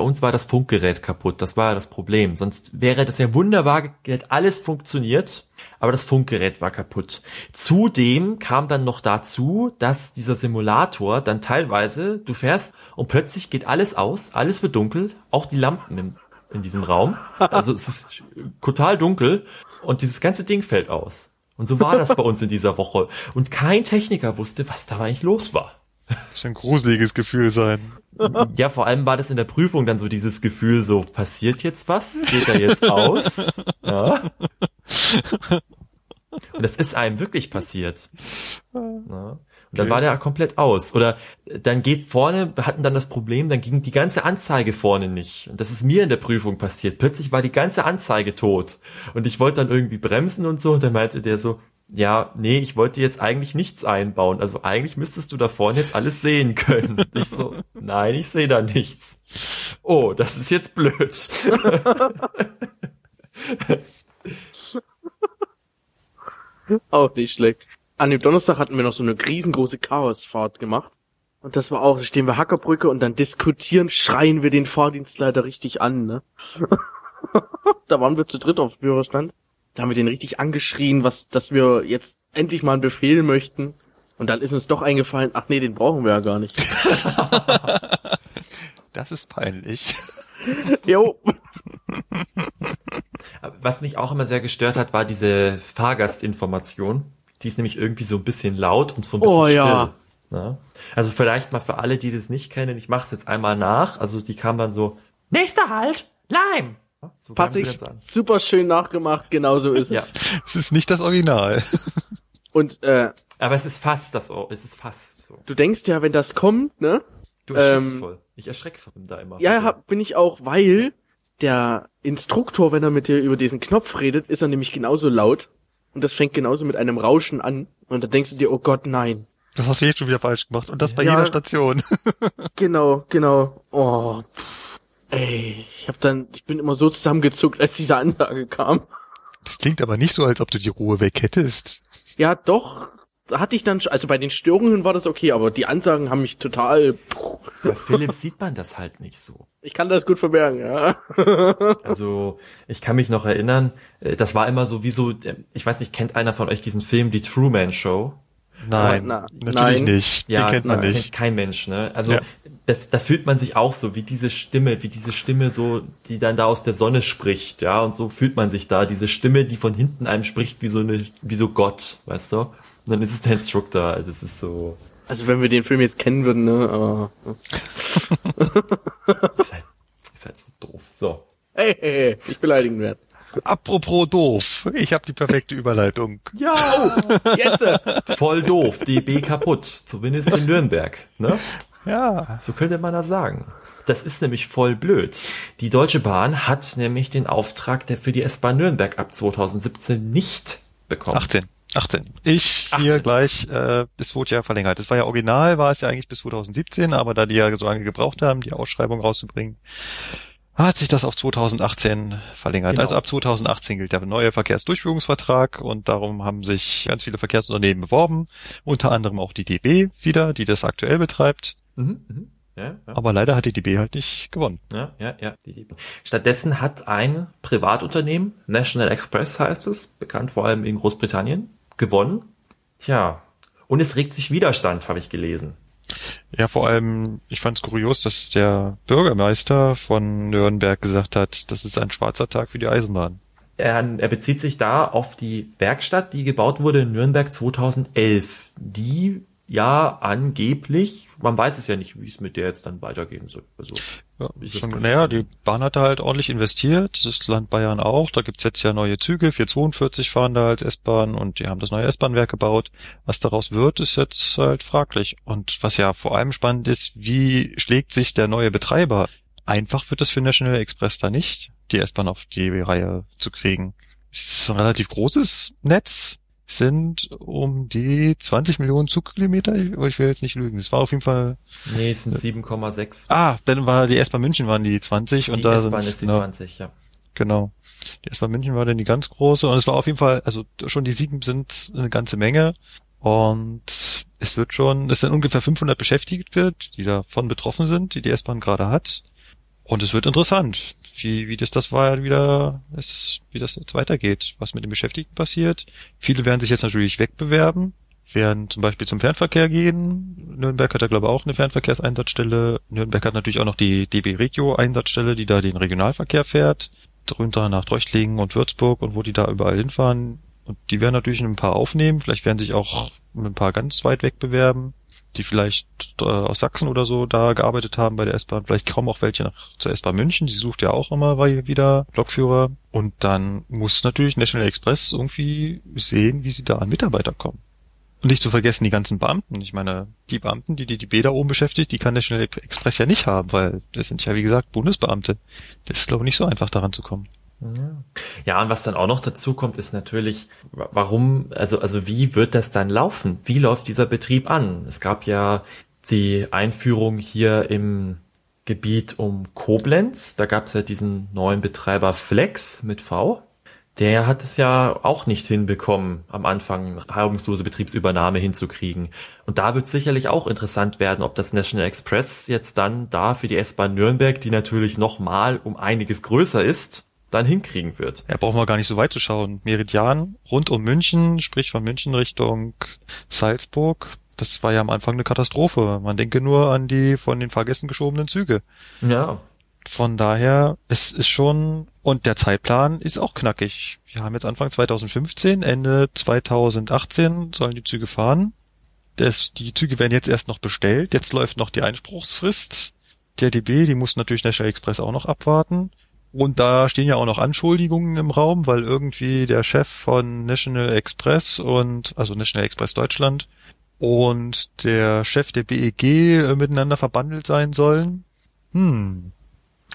Bei uns war das Funkgerät kaputt, das war das Problem. Sonst wäre das ja wunderbar, hätte alles funktioniert, aber das Funkgerät war kaputt. Zudem kam dann noch dazu, dass dieser Simulator dann teilweise, du fährst und plötzlich geht alles aus, alles wird dunkel, auch die Lampen in, in diesem Raum. [laughs] Also es ist total dunkel und dieses ganze Ding fällt aus. Und so war das bei uns in dieser Woche. Und kein Techniker wusste, was da eigentlich los war. Das ein gruseliges Gefühl sein. Ja, vor allem war das in der Prüfung dann so dieses Gefühl, so passiert jetzt was? Geht er jetzt aus? Ja. Und das ist einem wirklich passiert. Ja. Und dann okay. war der komplett aus. Oder dann geht vorne, wir hatten dann das Problem, dann ging die ganze Anzeige vorne nicht. Und das ist mir in der Prüfung passiert. Plötzlich war die ganze Anzeige tot. Und ich wollte dann irgendwie bremsen und so. Und dann meinte der so, ja, nee, ich wollte jetzt eigentlich nichts einbauen. Also eigentlich müsstest du da vorne jetzt alles sehen können. [laughs] Ich so, nein, ich sehe da nichts. Oh, das ist jetzt blöd. [laughs] Auch nicht schlecht. An dem Donnerstag hatten wir noch so eine riesengroße Chaosfahrt gemacht. Und das war auch, da stehen wir Hackerbrücke und dann diskutieren, schreien wir den Fahrdienstleiter richtig an, ne? [laughs] da waren wir zu dritt auf Führerstand. Da haben wir den richtig angeschrien, was, dass wir jetzt endlich mal einen Befehl möchten. Und dann ist uns doch eingefallen, ach nee, den brauchen wir ja gar nicht. [laughs] Das ist peinlich. jo. Was mich auch immer sehr gestört hat, war diese Fahrgastinformation. Die ist nämlich irgendwie so ein bisschen laut und so ein bisschen Oh, still. ja. Ja. Also vielleicht mal für alle, die das nicht kennen, ich mache es jetzt einmal nach. Also die kam dann so, nächster Halt, Leim. So Patrick, super schön nachgemacht, genau so ist Ja, es. Es ist nicht das Original. [laughs] Und äh, aber es ist fast das, Ohr- es ist fast so. du denkst ja, wenn das kommt, ne? Du erschreckst Ähm, voll. Ich erschrecke von ihm da immer. Ja, hab, bin ich auch, weil der Instruktor, wenn er mit dir über diesen Knopf redet, ist er nämlich genauso laut. Und das fängt genauso mit einem Rauschen an. Und da denkst du dir, oh Gott, nein. Das hast du jetzt schon wieder falsch gemacht. Und das bei Ja. jeder Station. [laughs] Genau, genau. Oh, pff, ey, ich hab dann, ich bin immer so zusammengezuckt, als diese Ansage kam. Das klingt aber nicht so, als ob du die Ruhe weg hättest. Ja, doch, da hatte ich dann, sch- also bei den Störungen war das okay, aber die Ansagen haben mich total, puh, Bei Philipp sieht man das halt nicht so. ich kann das gut verbergen, ja. [laughs] Also ich kann mich noch erinnern, äh, das war immer so wie so, äh, ich weiß nicht, kennt einer von euch diesen Film Die Truman Show? Nein, Na, natürlich nein. nicht. Ja, Den kennt man kennt nicht. kein Mensch, ne? Also Ja. Das, da fühlt man sich auch so, wie diese Stimme, wie diese Stimme so, die dann da aus der Sonne spricht, ja, und so fühlt man sich da, diese Stimme, die von hinten einem spricht, wie so eine, wie so Gott, weißt du? Und dann ist es der Instructor, das ist so, Also wenn wir den Film jetzt kennen würden, ne, aber, ihr seid, ihr seid so doof. So. hey, hey, hey, nicht beleidigen werden. Apropos doof. Ich habe die perfekte Überleitung. Ja, Jetzt! äh, voll doof, DB kaputt, zumindest in Nürnberg, ne? Ja. So könnte man das sagen. Das ist nämlich voll blöd. Die Deutsche Bahn hat nämlich den Auftrag, der für die S-Bahn Nürnberg ab 2017 nicht bekommen. 18. 18. Ich hier 18. gleich, äh, es wurde ja verlängert. Das war ja original, war es ja eigentlich bis 2017, aber da die ja so lange gebraucht haben, die Ausschreibung rauszubringen, hat sich das auf 2018 verlängert. Genau. Also ab 2018 gilt der neue Verkehrsdurchführungsvertrag und darum haben sich ganz viele Verkehrsunternehmen beworben, unter anderem auch die DB wieder, die das aktuell betreibt. Mhm, mhm. Ja, ja. Aber leider hat die DB halt nicht gewonnen. Ja, ja, ja. Stattdessen hat ein Privatunternehmen, National Express heißt es, bekannt vor allem in Großbritannien, gewonnen. Tja, und es regt sich Widerstand, habe ich gelesen. Ja, vor allem, ich fand es kurios, dass der Bürgermeister von Nürnberg gesagt hat, das ist ein schwarzer Tag für die Eisenbahn. Er, er bezieht sich da auf die Werkstatt, die gebaut wurde in Nürnberg 2011, die ja angeblich, man weiß es ja nicht, wie es mit der jetzt dann weitergehen soll. Also, Ja, schon, naja, die Bahn hat da halt ordentlich investiert, das Land Bayern auch. Da gibt's jetzt ja neue Züge, 442 fahren da als S-Bahn und die haben das neue S-Bahn-Werk gebaut. Was daraus wird, ist jetzt halt fraglich. Und was ja vor allem spannend ist, wie schlägt sich der neue Betreiber? Einfach wird das für National Express da nicht, die S-Bahn auf die Reihe zu kriegen. Es ist ein relativ großes Netz, sind um die 20 Millionen Zugkilometer, ich will jetzt nicht lügen. Es war auf jeden Fall nee, es sind 7,6. Ah, dann war die S-Bahn München waren die 20 die und da S-Bahn sind ist die noch, 20, ja. genau. Die S-Bahn München war dann die ganz große und es war auf jeden Fall, also schon die sieben sind eine ganze Menge und es wird schon, es sind ungefähr 500 Beschäftigte, die davon betroffen sind, die die S-Bahn gerade hat und es wird interessant, wie, wie das das war wieder, ist, wie das jetzt weitergeht, was mit den Beschäftigten passiert. Viele werden sich jetzt natürlich wegbewerben, werden zum Beispiel zum Fernverkehr gehen. Nürnberg hat ja, glaube ich, auch eine Fernverkehrseinsatzstelle. Nürnberg hat natürlich auch noch die DB Regio Einsatzstelle, die da den Regionalverkehr fährt. Drunter nach Treuchtlingen und Würzburg und wo die da überall hinfahren. Und die werden natürlich ein paar aufnehmen. Vielleicht werden sich auch ein paar ganz weit weg bewerben, die vielleicht äh, aus Sachsen oder so da gearbeitet haben bei der S-Bahn. Vielleicht kommen auch welche nach, zur S-Bahn München. Die sucht ja auch immer wieder Lokführer. Und dann muss natürlich National Express irgendwie sehen, wie sie da an Mitarbeiter kommen. Und nicht zu vergessen die ganzen Beamten. Ich meine, die Beamten, die die DB da oben beschäftigt, die kann National Express ja nicht haben, weil das sind ja wie gesagt Bundesbeamte. Das ist glaube ich nicht so einfach daran zu kommen. Ja, und was dann auch noch dazu kommt, ist natürlich, wa- warum, also, also wie wird das dann laufen? Wie läuft dieser Betrieb an? Es gab ja die Einführung hier im Gebiet um Koblenz. Da gab es ja diesen neuen Betreiber Flex mit V, der hat es ja auch nicht hinbekommen, am Anfang reibungslose Betriebsübernahme hinzukriegen. Und da wird sicherlich auch interessant werden, ob das National Express jetzt dann da für die S-Bahn Nürnberg, die natürlich nochmal um einiges größer ist, dann hinkriegen wird. Ja, brauchen wir gar nicht so weit zu schauen. Meridian rund um München, sprich von München Richtung Salzburg, das war ja am Anfang eine Katastrophe. Man denke nur an die von den Fahrgästen geschobenen Züge. Ja. Von daher, es ist schon, und der Zeitplan ist auch knackig. Wir haben jetzt Anfang 2015, Ende 2018 sollen die Züge fahren. Das, die Züge werden jetzt erst noch bestellt. Jetzt läuft noch die Einspruchsfrist. Der DB, die muss natürlich National Express auch noch abwarten. Und da stehen ja auch noch Anschuldigungen im Raum, weil irgendwie der Chef von National Express und, also National Express Deutschland und der Chef der BEG äh, miteinander verbandelt sein sollen. Hm.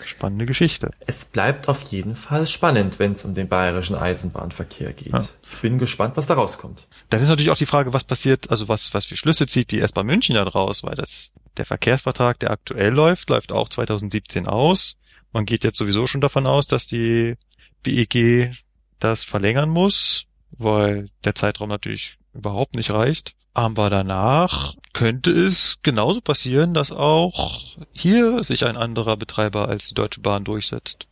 Spannende Geschichte. Es bleibt auf jeden Fall spannend, wenn es um den bayerischen Eisenbahnverkehr geht. Ja. Ich bin gespannt, was da rauskommt. Dann ist natürlich auch die Frage, was passiert, also was, was für Schlüsse zieht die S-Bahn München da draus, weil das, der Verkehrsvertrag, der aktuell läuft, läuft auch 2017 aus. Man geht jetzt sowieso schon davon aus, dass die BEG das verlängern muss, weil der Zeitraum natürlich überhaupt nicht reicht. Aber danach könnte es genauso passieren, dass auch hier sich ein anderer Betreiber als die Deutsche Bahn durchsetzt.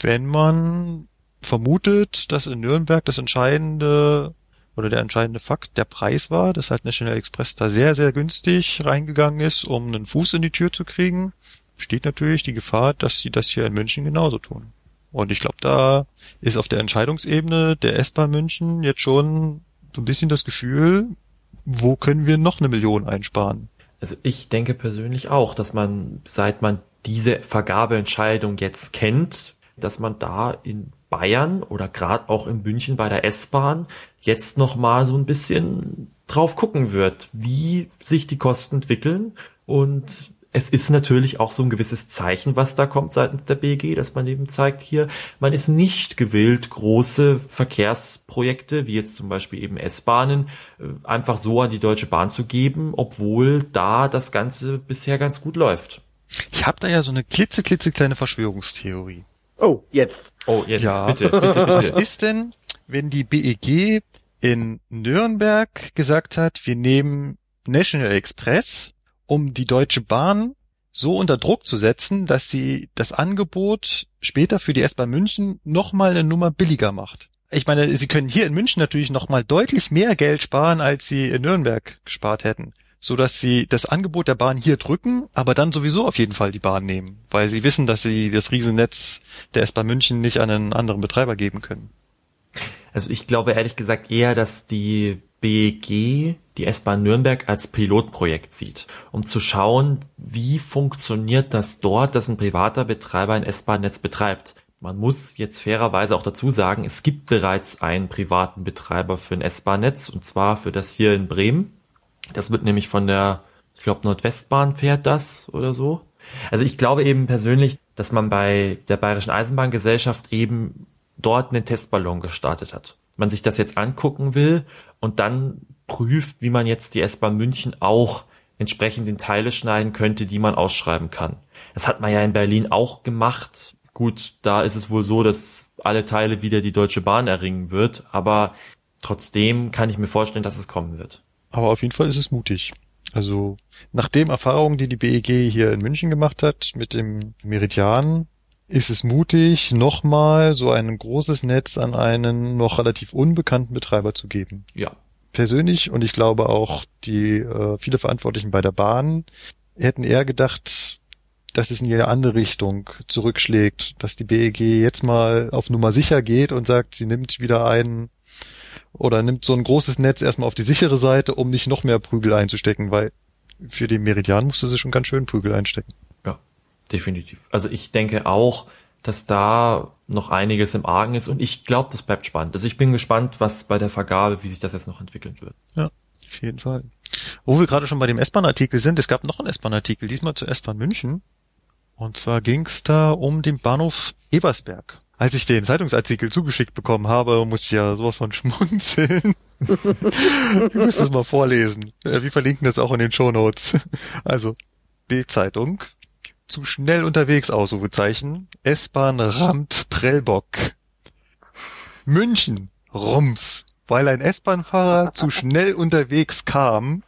Wenn man vermutet, dass in Nürnberg das entscheidende oder der entscheidende Fakt der Preis war, dass halt National Express da sehr, sehr günstig reingegangen ist, um einen Fuß in die Tür zu kriegen, besteht natürlich die Gefahr, dass sie das hier in München genauso tun. Und ich glaube, da ist auf der Entscheidungsebene der S-Bahn München jetzt schon so ein bisschen das Gefühl, wo können wir noch eine Million einsparen? Also ich denke persönlich auch, dass man, seit man diese Vergabeentscheidung jetzt kennt, dass man da in Bayern oder gerade auch in München bei der S-Bahn jetzt noch mal so ein bisschen drauf gucken wird, wie sich die Kosten entwickeln und es ist natürlich auch so ein gewisses Zeichen, was da kommt seitens der BG, dass man eben zeigt hier, man ist nicht gewillt, große Verkehrsprojekte, wie jetzt zum Beispiel eben S-Bahnen, äh, einfach so an die Deutsche Bahn zu geben, obwohl da das Ganze bisher ganz gut läuft. Ich habe da ja so eine klitzeklitzekleine Verschwörungstheorie. Oh, jetzt. Oh, jetzt, ja. bitte, [laughs] bitte, bitte. Was ist denn, wenn die BEG in Nürnberg gesagt hat, wir nehmen National Express um die Deutsche Bahn so unter Druck zu setzen, dass sie das Angebot später für die S-Bahn München nochmal eine Nummer billiger macht. Ich meine, sie können hier in München natürlich nochmal deutlich mehr Geld sparen, als sie in Nürnberg gespart hätten. So dass sie das Angebot der Bahn hier drücken, aber dann sowieso auf jeden Fall die Bahn nehmen, weil sie wissen, dass sie das Riesennetz der S-Bahn München nicht an einen anderen Betreiber geben können. Also ich glaube ehrlich gesagt eher, dass die BG die S-Bahn Nürnberg als Pilotprojekt sieht, um zu schauen, wie funktioniert das dort, dass ein privater Betreiber ein S-Bahn-Netz betreibt. Man muss jetzt fairerweise auch dazu sagen, es gibt bereits einen privaten Betreiber für ein S-Bahn-Netz und zwar für das hier in Bremen. Das wird nämlich von der, ich glaube Nordwestbahn fährt das oder so. Also ich glaube eben persönlich, dass man bei der Bayerischen Eisenbahngesellschaft eben dort einen Testballon gestartet hat man sich das jetzt angucken will und dann prüft, wie man jetzt die S-Bahn München auch entsprechend in Teile schneiden könnte, die man ausschreiben kann. Das hat man ja in Berlin auch gemacht. Gut, da ist es wohl so, dass alle Teile wieder die Deutsche Bahn erringen wird, aber trotzdem kann ich mir vorstellen, dass es kommen wird. Aber auf jeden Fall ist es mutig. Also nach dem Erfahrungen, die die BEG hier in München gemacht hat mit dem Meridian, ist es mutig, nochmal so ein großes Netz an einen noch relativ unbekannten Betreiber zu geben. Ja. Persönlich und ich glaube auch die äh, viele Verantwortlichen bei der Bahn hätten eher gedacht, dass es in jede andere Richtung zurückschlägt, dass die BEG jetzt mal auf Nummer sicher geht und sagt, sie nimmt wieder einen oder nimmt so ein großes Netz erstmal auf die sichere Seite, um nicht noch mehr Prügel einzustecken, weil für den Meridian musste sie schon ganz schön Prügel einstecken definitiv. Also ich denke auch, dass da noch einiges im Argen ist und ich glaube, das bleibt spannend. Also ich bin gespannt, was bei der Vergabe, wie sich das jetzt noch entwickeln wird. Ja, auf jeden Fall. Wo wir gerade schon bei dem S-Bahn-Artikel sind, es gab noch einen S-Bahn-Artikel, diesmal zur S-Bahn München. Und zwar ging es da um den Bahnhof Ebersberg. Als ich den Zeitungsartikel zugeschickt bekommen habe, musste ich ja sowas von [laughs] schmunzeln. ich muss das mal vorlesen. Wir verlinken das auch in den Show Notes. Also, B-Zeitung, zu schnell unterwegs, Ausrufezeichen. S-Bahn rammt Prellbock. München, Rums. Weil ein S-Bahn-Fahrer zu schnell unterwegs kam,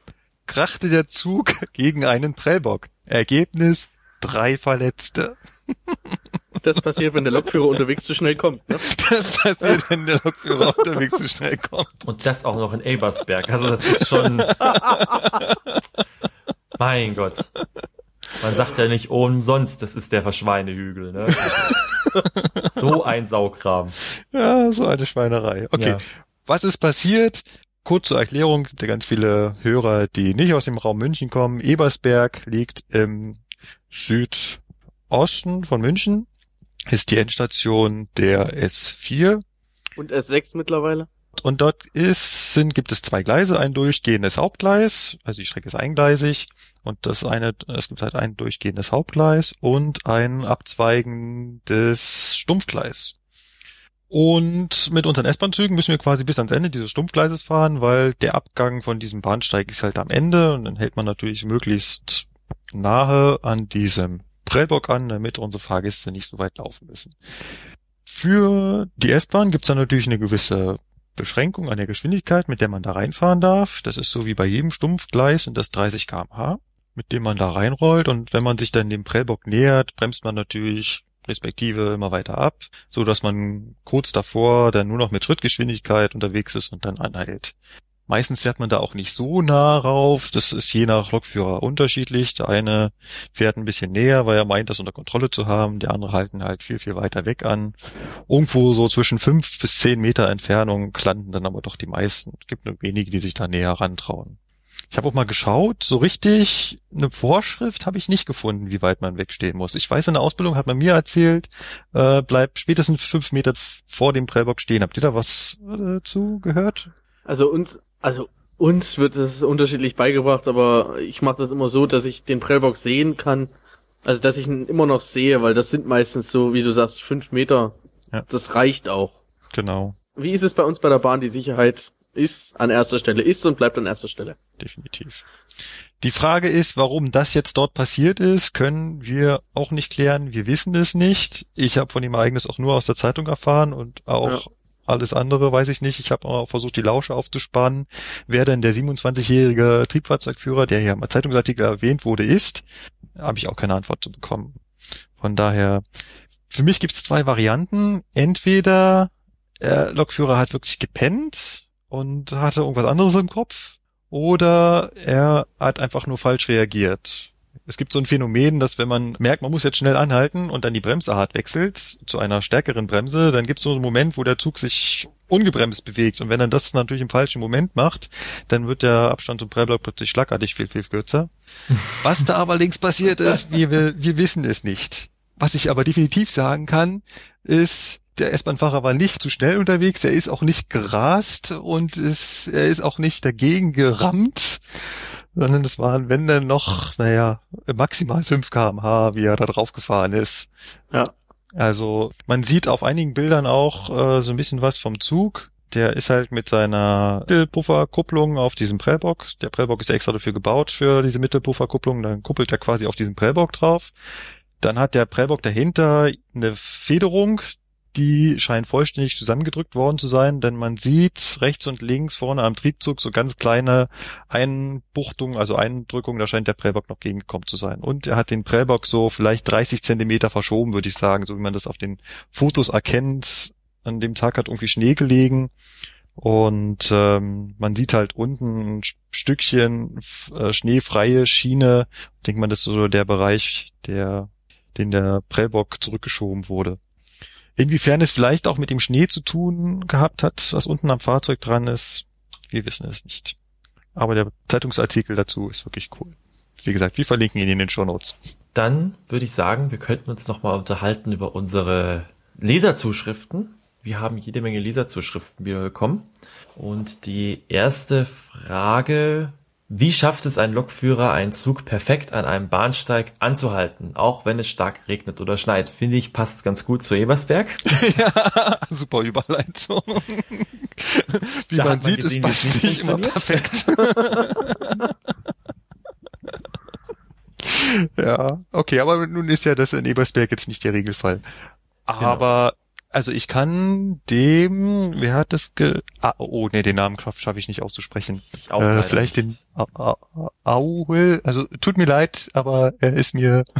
krachte der Zug [laughs] gegen einen Prellbock. Ergebnis drei Verletzte. Das passiert, wenn der Lokführer unterwegs zu schnell kommt. Ne? [laughs] Das passiert, wenn der Lokführer unterwegs zu schnell kommt. Und das auch noch in Ebersberg. Also das ist schon. [laughs] mein Gott. Man sagt ja nicht umsonst, das ist der Verschweinehügel. Ne? [laughs] so ein Saukram. Ja, so eine Schweinerei. Okay, Ja. was ist passiert? Kurz zur Erklärung, der ganz viele Hörer, die nicht aus dem Raum München kommen. Ebersberg liegt im Südosten von München, ist die Endstation der S4 Und S6 mittlerweile? und dort ist, sind, gibt es zwei Gleise, ein durchgehendes Hauptgleis, also die Strecke ist eingleisig und das eine, es gibt halt ein durchgehendes Hauptgleis und ein abzweigendes Stumpfgleis. Und mit unseren S-Bahn-Zügen müssen wir quasi bis ans Ende dieses Stumpfgleises fahren, weil der Abgang von diesem Bahnsteig ist halt am Ende und dann hält man natürlich möglichst nahe an diesem Prellbock an, damit unsere Fahrgäste nicht so weit laufen müssen. Für die S-Bahn gibt's dann natürlich eine gewisse Beschränkung an der Geschwindigkeit, mit der man da reinfahren darf. Das ist so wie bei jedem Stumpfgleis und das 30 kmh, mit dem man da reinrollt. Und wenn man sich dann dem Prellbock nähert, bremst man natürlich respektive immer weiter ab, so dass man kurz davor dann nur noch mit Schrittgeschwindigkeit unterwegs ist und dann anhält. Meistens fährt man da auch nicht so nah rauf. Das ist je nach Lokführer unterschiedlich. Der eine fährt ein bisschen näher, weil er meint, das unter Kontrolle zu haben. Der andere halten halt viel, viel weiter weg an. Irgendwo so zwischen fünf bis zehn Meter Entfernung landen dann aber doch die meisten. Es gibt nur wenige, die sich da näher rantrauen. Ich habe auch mal geschaut, so richtig eine Vorschrift habe ich nicht gefunden, wie weit man wegstehen muss. Ich weiß, in der Ausbildung hat man mir erzählt, äh, bleibt spätestens fünf Meter vor dem Prellbock stehen. Habt ihr da was äh, zu gehört? Also uns, also uns wird es unterschiedlich beigebracht, aber ich mache das immer so, dass ich den Prellbock sehen kann. Also dass ich ihn immer noch sehe, weil das sind meistens so, wie du sagst, fünf Meter. Ja. Das reicht auch. Genau, Wie ist es bei uns bei der Bahn? Die Sicherheit ist an erster Stelle, ist und bleibt an erster Stelle. definitiv. Die Frage ist, warum das jetzt dort passiert ist, können wir auch nicht klären. Wir wissen es nicht. Ich habe von dem Ereignis auch nur aus der Zeitung erfahren und auch Ja. alles andere weiß ich nicht. Ich habe auch versucht, die Lausche aufzuspannen, wer denn der 27-jährige Triebfahrzeugführer, der hier im Zeitungsartikel erwähnt wurde, ist. Habe ich auch keine Antwort zu bekommen. Von daher, für mich gibt es zwei Varianten. Entweder der Lokführer hat wirklich gepennt und hatte irgendwas anderes im Kopf oder er hat einfach nur falsch reagiert. Es gibt so ein Phänomen, dass wenn man merkt, man muss jetzt schnell anhalten und dann die Bremsart wechselt zu einer stärkeren Bremse, dann gibt es so einen Moment, wo der Zug sich ungebremst bewegt. Und wenn er das natürlich im falschen Moment macht, dann wird der Abstand zum Prellblock plötzlich schlagartig viel, viel kürzer. [laughs] Was da aber links passiert ist, wir, wir wissen es nicht. Was ich aber definitiv sagen kann, ist, der S-Bahn-Fahrer war nicht zu schnell unterwegs, er ist auch nicht gerast und ist, er ist auch nicht dagegen gerammt, sondern es waren, wenn dann noch, naja, maximal 5 kmh, wie er da drauf gefahren ist. Ja. Also man sieht auf einigen Bildern auch äh, so ein bisschen was vom Zug. Der ist halt mit seiner Mittelpufferkupplung auf diesem Prellbock. Der Prellbock ist extra dafür gebaut für diese Mittelpufferkupplung. Dann kuppelt er quasi auf diesen Prellbock drauf. Dann hat der Prellbock dahinter eine Federung, die scheint vollständig zusammengedrückt worden zu sein, denn man sieht rechts und links vorne am Triebzug so ganz kleine Einbuchtungen, also Eindrückungen, da scheint der Prellbock noch gegengekommen zu sein. Und er hat den Prellbock so vielleicht 30 Zentimeter verschoben, würde ich sagen, so wie man das auf den Fotos erkennt. An dem Tag hat irgendwie Schnee gelegen und ähm, man sieht halt unten ein Stückchen äh, schneefreie Schiene. Ich denke mal, das ist so der Bereich, der, den der Prellbock zurückgeschoben wurde. Inwiefern es vielleicht auch mit dem Schnee zu tun gehabt hat, was unten am Fahrzeug dran ist, wir wissen es nicht. Aber der Zeitungsartikel dazu ist wirklich cool. Wie gesagt, wir verlinken ihn in den Shownotes. Dann würde ich sagen, wir könnten uns nochmal unterhalten über unsere Leserzuschriften. Wir haben jede Menge Leserzuschriften wieder bekommen. Und die erste Frage, wie schafft es ein Lokführer, einen Zug perfekt an einem Bahnsteig anzuhalten, auch wenn es stark regnet oder schneit? Finde ich, passt ganz gut zu Ebersberg. [laughs] ja, super Überleitung. [laughs] Wie Da man man sieht, gesehen, es Basti nicht immer perfekt. [laughs] ja, okay, aber nun ist ja das in Ebersberg jetzt nicht der Regelfall. Aber Also ich kann dem, wer hat das ge... Ah, oh, nee, den Namen schaffe ich nicht auszusprechen. Äh, vielleicht den Au- Au- Auel, also tut mir leid, aber er ist mir... [laughs]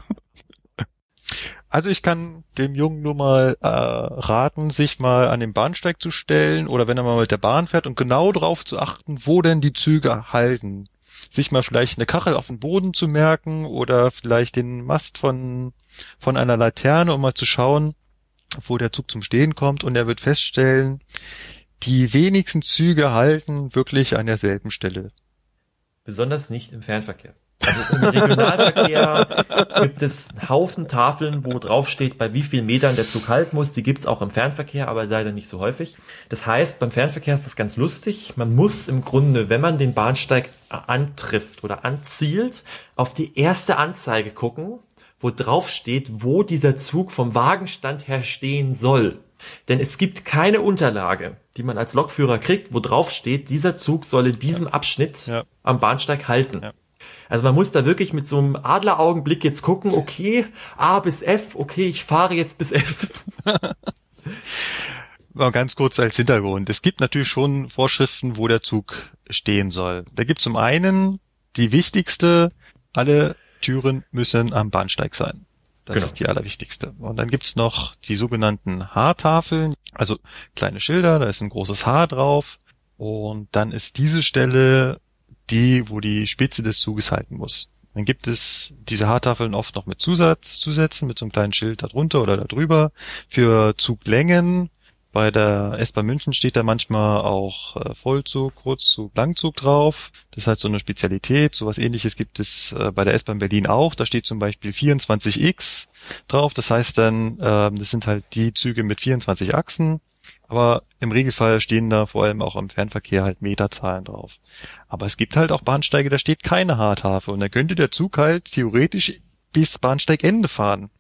Also ich kann dem Jungen nur mal äh, raten, sich mal an den Bahnsteig zu stellen oder wenn er mal mit der Bahn fährt und genau darauf zu achten, wo denn die Züge halten. Sich mal vielleicht eine Kachel auf dem Boden zu merken oder vielleicht den Mast von, von einer Laterne, um mal zu schauen, wo der Zug zum Stehen kommt und er wird feststellen, die wenigsten Züge halten wirklich an derselben Stelle. Besonders nicht im Fernverkehr. Also im Regionalverkehr [laughs] gibt es einen Haufen Tafeln, wo drauf steht, bei wie vielen Metern der Zug halten muss. Die gibt's auch im Fernverkehr, aber leider nicht so häufig. Das heißt, beim Fernverkehr ist das ganz lustig. Man muss im Grunde, wenn man den Bahnsteig antrifft oder anzielt, auf die erste Anzeige gucken, wo drauf steht, wo dieser Zug vom Wagenstand her stehen soll. Denn es gibt keine Unterlage, die man als Lokführer kriegt, wo drauf steht, dieser Zug soll in diesem Abschnitt Ja. am Bahnsteig halten. Ja. Also man muss da wirklich mit so einem Adleraugenblick jetzt gucken, okay, A bis F, okay, ich fahre jetzt bis F. [laughs] Mal ganz kurz als Hintergrund. Es gibt natürlich schon Vorschriften, wo der Zug stehen soll. Da gibt es zum einen die wichtigste, alle Türen müssen am Bahnsteig sein. Das Genau. ist die allerwichtigste. Und dann gibt's noch die sogenannten H-Tafeln, also kleine Schilder, da ist ein großes H drauf. Und dann ist diese Stelle die, wo die Spitze des Zuges halten muss. Dann gibt es diese H-Tafeln oft noch mit Zusatz, Zusätzen, mit so einem kleinen Schild darunter oder darüber. Für Zuglängen bei der S-Bahn München steht da manchmal auch äh, Vollzug, Kurzzug, Langzug drauf. Das ist halt so eine Spezialität. Sowas ähnliches gibt es äh, bei der S-Bahn Berlin auch. Da steht zum Beispiel 24X drauf. Das heißt dann, ähm, das sind halt die Züge mit 24 Achsen. Aber im Regelfall stehen da vor allem auch im Fernverkehr halt Meterzahlen drauf. Aber es gibt halt auch Bahnsteige, da steht keine Haartafel. Und da könnte der Zug halt theoretisch bis Bahnsteigende fahren.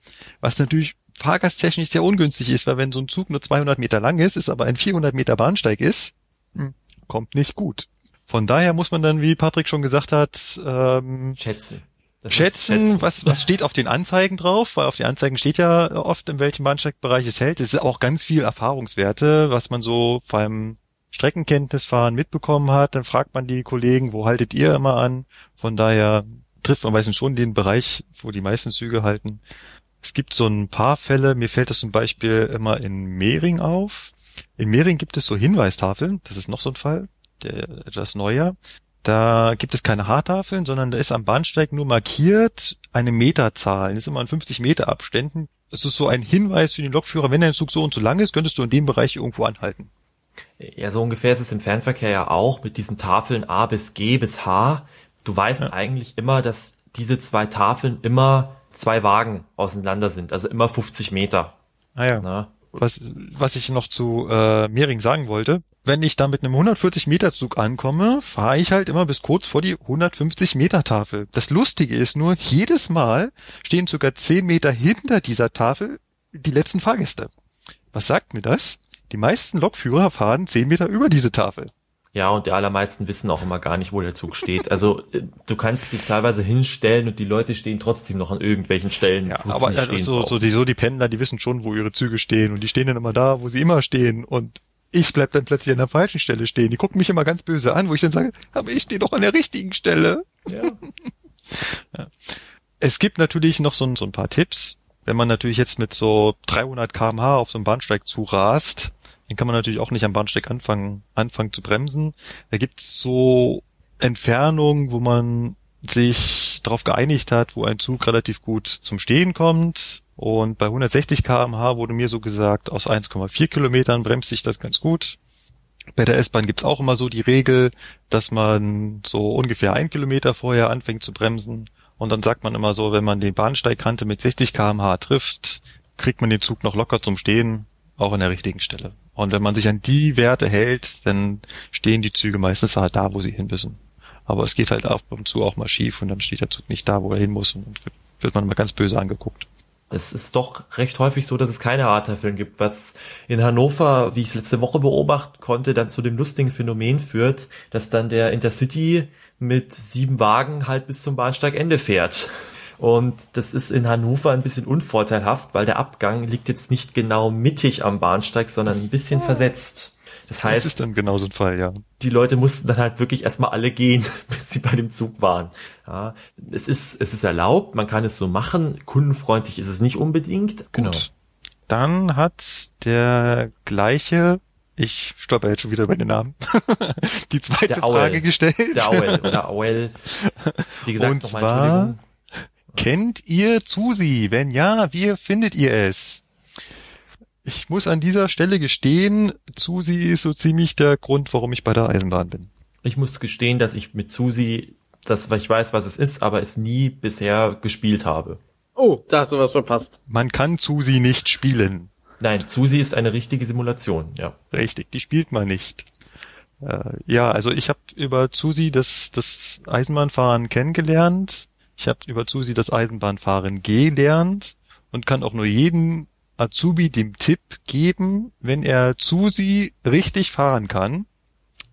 Was natürlich fahrgasttechnisch sehr ungünstig ist, weil wenn so ein Zug nur 200 Meter lang ist, es aber ein 400 Meter Bahnsteig ist, hm, kommt nicht gut. Von daher muss man dann, wie Patrick schon gesagt hat, ähm, Schätzen. Ist schätzen, was, was steht auf den Anzeigen drauf, weil auf den Anzeigen steht ja oft, in welchem Bahnsteigbereich es hält. Es ist auch ganz viel Erfahrungswerte, was man so beim Streckenkenntnisfahren mitbekommen hat. Dann fragt man die Kollegen, wo haltet ihr immer an? Von daher trifft man meistens schon den Bereich, wo die meisten Züge halten. Es gibt so ein paar Fälle, mir fällt das zum Beispiel immer in Mehring auf. In Mehring gibt es so Hinweistafeln, das ist noch so ein Fall, der etwas neuer. Da gibt es keine Haartafeln, sondern da ist am Bahnsteig nur markiert eine Meterzahl. Das ist immer in 50 Meter Abständen. Das ist so ein Hinweis für den Lokführer, wenn dein Zug so und so lang ist, könntest du in dem Bereich irgendwo anhalten. Ja, so ungefähr ist es im Fernverkehr ja auch mit diesen Tafeln A bis G bis H. Du weißt eigentlich immer, dass diese zwei Tafeln immer zwei Wagen auseinander sind, also immer 50 Meter. Naja. Ne? was, was ich noch zu äh, Mehring sagen wollte, wenn ich da mit einem 140 Meter Zug ankomme, fahre ich halt immer bis kurz vor die 150 Meter Tafel. Das Lustige ist nur, jedes Mal stehen sogar 10 Meter hinter dieser Tafel die letzten Fahrgäste. Was sagt mir das? Die meisten Lokführer fahren 10 Meter über diese Tafel. Ja, und die allermeisten wissen auch immer gar nicht, wo der Zug steht. Also äh, du kannst dich teilweise hinstellen und die Leute stehen trotzdem noch an irgendwelchen Stellen, Ja, sie aber nicht also so, so, die, so die Pendler, die wissen schon, wo ihre Züge stehen und die stehen dann immer da, wo sie immer stehen und ich bleib dann plötzlich an der falschen Stelle stehen. Die gucken mich immer ganz böse an, wo ich dann sage, aber ich stehe doch an der richtigen Stelle. Ja. [laughs] Es gibt natürlich noch so, ein- so ein paar Tipps. Wenn man natürlich jetzt mit so 300 kmh auf so einem Bahnsteig zurast, dann kann man natürlich auch nicht am Bahnsteig anfangen, anfangen zu bremsen. Da gibt's so Entfernungen, wo man sich darauf geeinigt hat, wo ein Zug relativ gut zum Stehen kommt. Und bei 160 kmh wurde mir so gesagt, aus 1,4 Kilometern bremst sich das ganz gut. Bei der S-Bahn gibt's auch immer so die Regel, dass man so ungefähr ein Kilometer vorher anfängt zu bremsen. Und dann sagt man immer so, wenn man die Bahnsteigkante mit 60 kmh trifft, kriegt man den Zug noch locker zum Stehen, auch an der richtigen Stelle. Und wenn man sich an die Werte hält, dann stehen die Züge meistens halt da, wo sie hin müssen. Aber es geht halt ab und zu auch mal schief und dann steht der Zug nicht da, wo er hin muss und wird, man mal ganz böse angeguckt. Es ist doch recht häufig so, dass es keine Haartafeln gibt, was in Hannover, wie ich es letzte Woche beobachten konnte, dann zu dem lustigen Phänomen führt, dass dann der Intercity mit sieben Wagen halt bis zum Bahnsteigende fährt. Und das ist in Hannover ein bisschen unvorteilhaft, weil der Abgang liegt jetzt nicht genau mittig am Bahnsteig, sondern ein bisschen versetzt. Das heißt, das ist dann genau so ein Fall, ja. die Leute mussten dann halt wirklich erstmal alle gehen, [laughs] bis sie bei dem Zug waren. Ja, es ist, es ist erlaubt, man kann es so machen. Kundenfreundlich ist es nicht unbedingt. Genau. Dann hat der gleiche, ich stolper jetzt schon wieder über den Namen, [laughs] die zweite. Frage gestellt. Der Auel oder Auel. Wie gesagt, nochmal Entschuldigung. Kennt ihr Susi? Wenn ja, wie findet ihr es? Ich muss an dieser Stelle gestehen, Susi ist so ziemlich der Grund, warum ich bei der Eisenbahn bin. Ich muss gestehen, dass ich mit Susi, das, weil ich weiß, was es ist, aber es nie bisher gespielt habe. Oh, da hast du was verpasst. Man kann Susi nicht spielen. Nein, Susi ist eine richtige Simulation, ja. Richtig, die spielt man nicht. Äh, ja, also ich habe über Susi das, das Eisenbahnfahren kennengelernt. Ich habe über Susi das Eisenbahnfahren gelernt und kann auch nur jeden Azubi dem Tipp geben, wenn er Susi richtig fahren kann.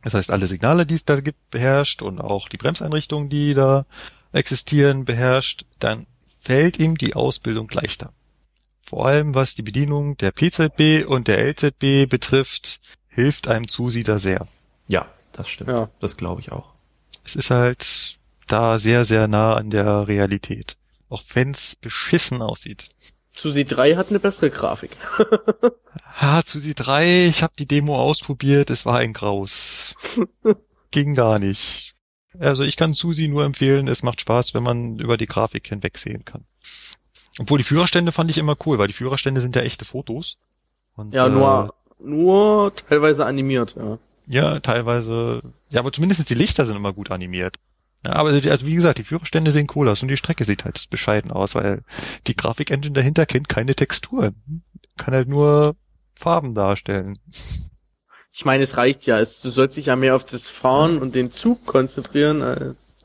Das heißt, alle Signale, die es da gibt, beherrscht und auch die Bremseinrichtungen, die da existieren, beherrscht, dann fällt ihm die Ausbildung leichter. Vor allem was die Bedienung der PZB und der LZB betrifft, hilft einem Susi da sehr. Ja, das stimmt. Ja. Das glaube ich auch. Es ist halt da sehr, sehr nah an der Realität. Auch wenn's beschissen aussieht. Susi 3 hat eine bessere Grafik. [laughs] Ha, Susi 3, ich habe die Demo ausprobiert, es war ein Graus. [laughs] Ging gar nicht. Also ich kann Susi nur empfehlen, es macht Spaß, wenn man über die Grafik hinwegsehen kann. Obwohl die Führerstände fand ich immer cool, weil die Führerstände sind ja echte Fotos. Und, Ja, äh, nur, nur teilweise animiert, ja. Ja, teilweise. Ja, aber zumindest die Lichter sind immer gut animiert. Ja, aber also wie gesagt, die Führerstände sehen cool aus und die Strecke sieht halt bescheiden aus, weil die Grafikengine dahinter kennt keine Texturen. Kann halt nur Farben darstellen. Ich meine, es reicht ja. Es, du sollst dich ja mehr auf das Fahren und den Zug konzentrieren als.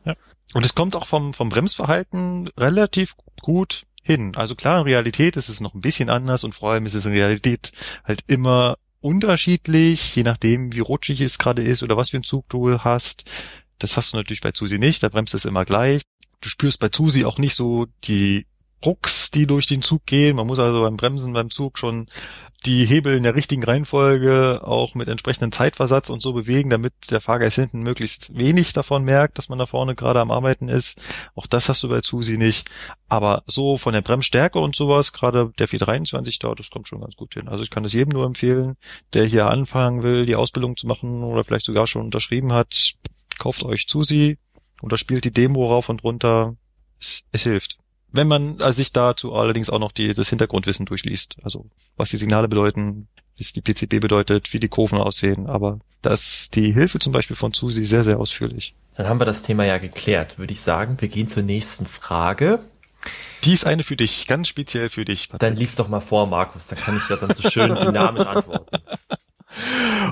Und es kommt auch vom, vom Bremsverhalten relativ gut hin. Also klar, in Realität ist es noch ein bisschen anders und vor allem ist es in Realität halt immer unterschiedlich, je nachdem, wie rutschig es gerade ist oder was für einen Zug du hast. Das hast du natürlich bei Susi nicht, da bremst es immer gleich. Du spürst bei Susi auch nicht so die Rucks, die durch den Zug gehen. Man muss also beim Bremsen beim Zug schon die Hebel in der richtigen Reihenfolge auch mit entsprechendem Zeitversatz und so bewegen, damit der Fahrgast hinten möglichst wenig davon merkt, dass man da vorne gerade am Arbeiten ist. Auch das hast du bei Susi nicht. Aber so von der Bremsstärke und sowas, gerade der 423 da, das kommt schon ganz gut hin. Also ich kann es jedem nur empfehlen, der hier anfangen will, die Ausbildung zu machen oder vielleicht sogar schon unterschrieben hat, kauft euch Susi oder spielt die Demo rauf und runter. Es, es hilft. Wenn man äh, sich dazu allerdings auch noch die, das Hintergrundwissen durchliest, also was die Signale bedeuten, was die PCB bedeutet, wie die Kurven aussehen, aber da ist die Hilfe zum Beispiel von Susi sehr, sehr ausführlich. Dann haben wir das Thema ja geklärt, würde ich sagen. Wir gehen zur nächsten Frage. Die ist eine für dich, ganz speziell für dich. Patrick. Dann lies doch mal vor, Markus, dann kann ich das dann so schön dynamisch [laughs] antworten.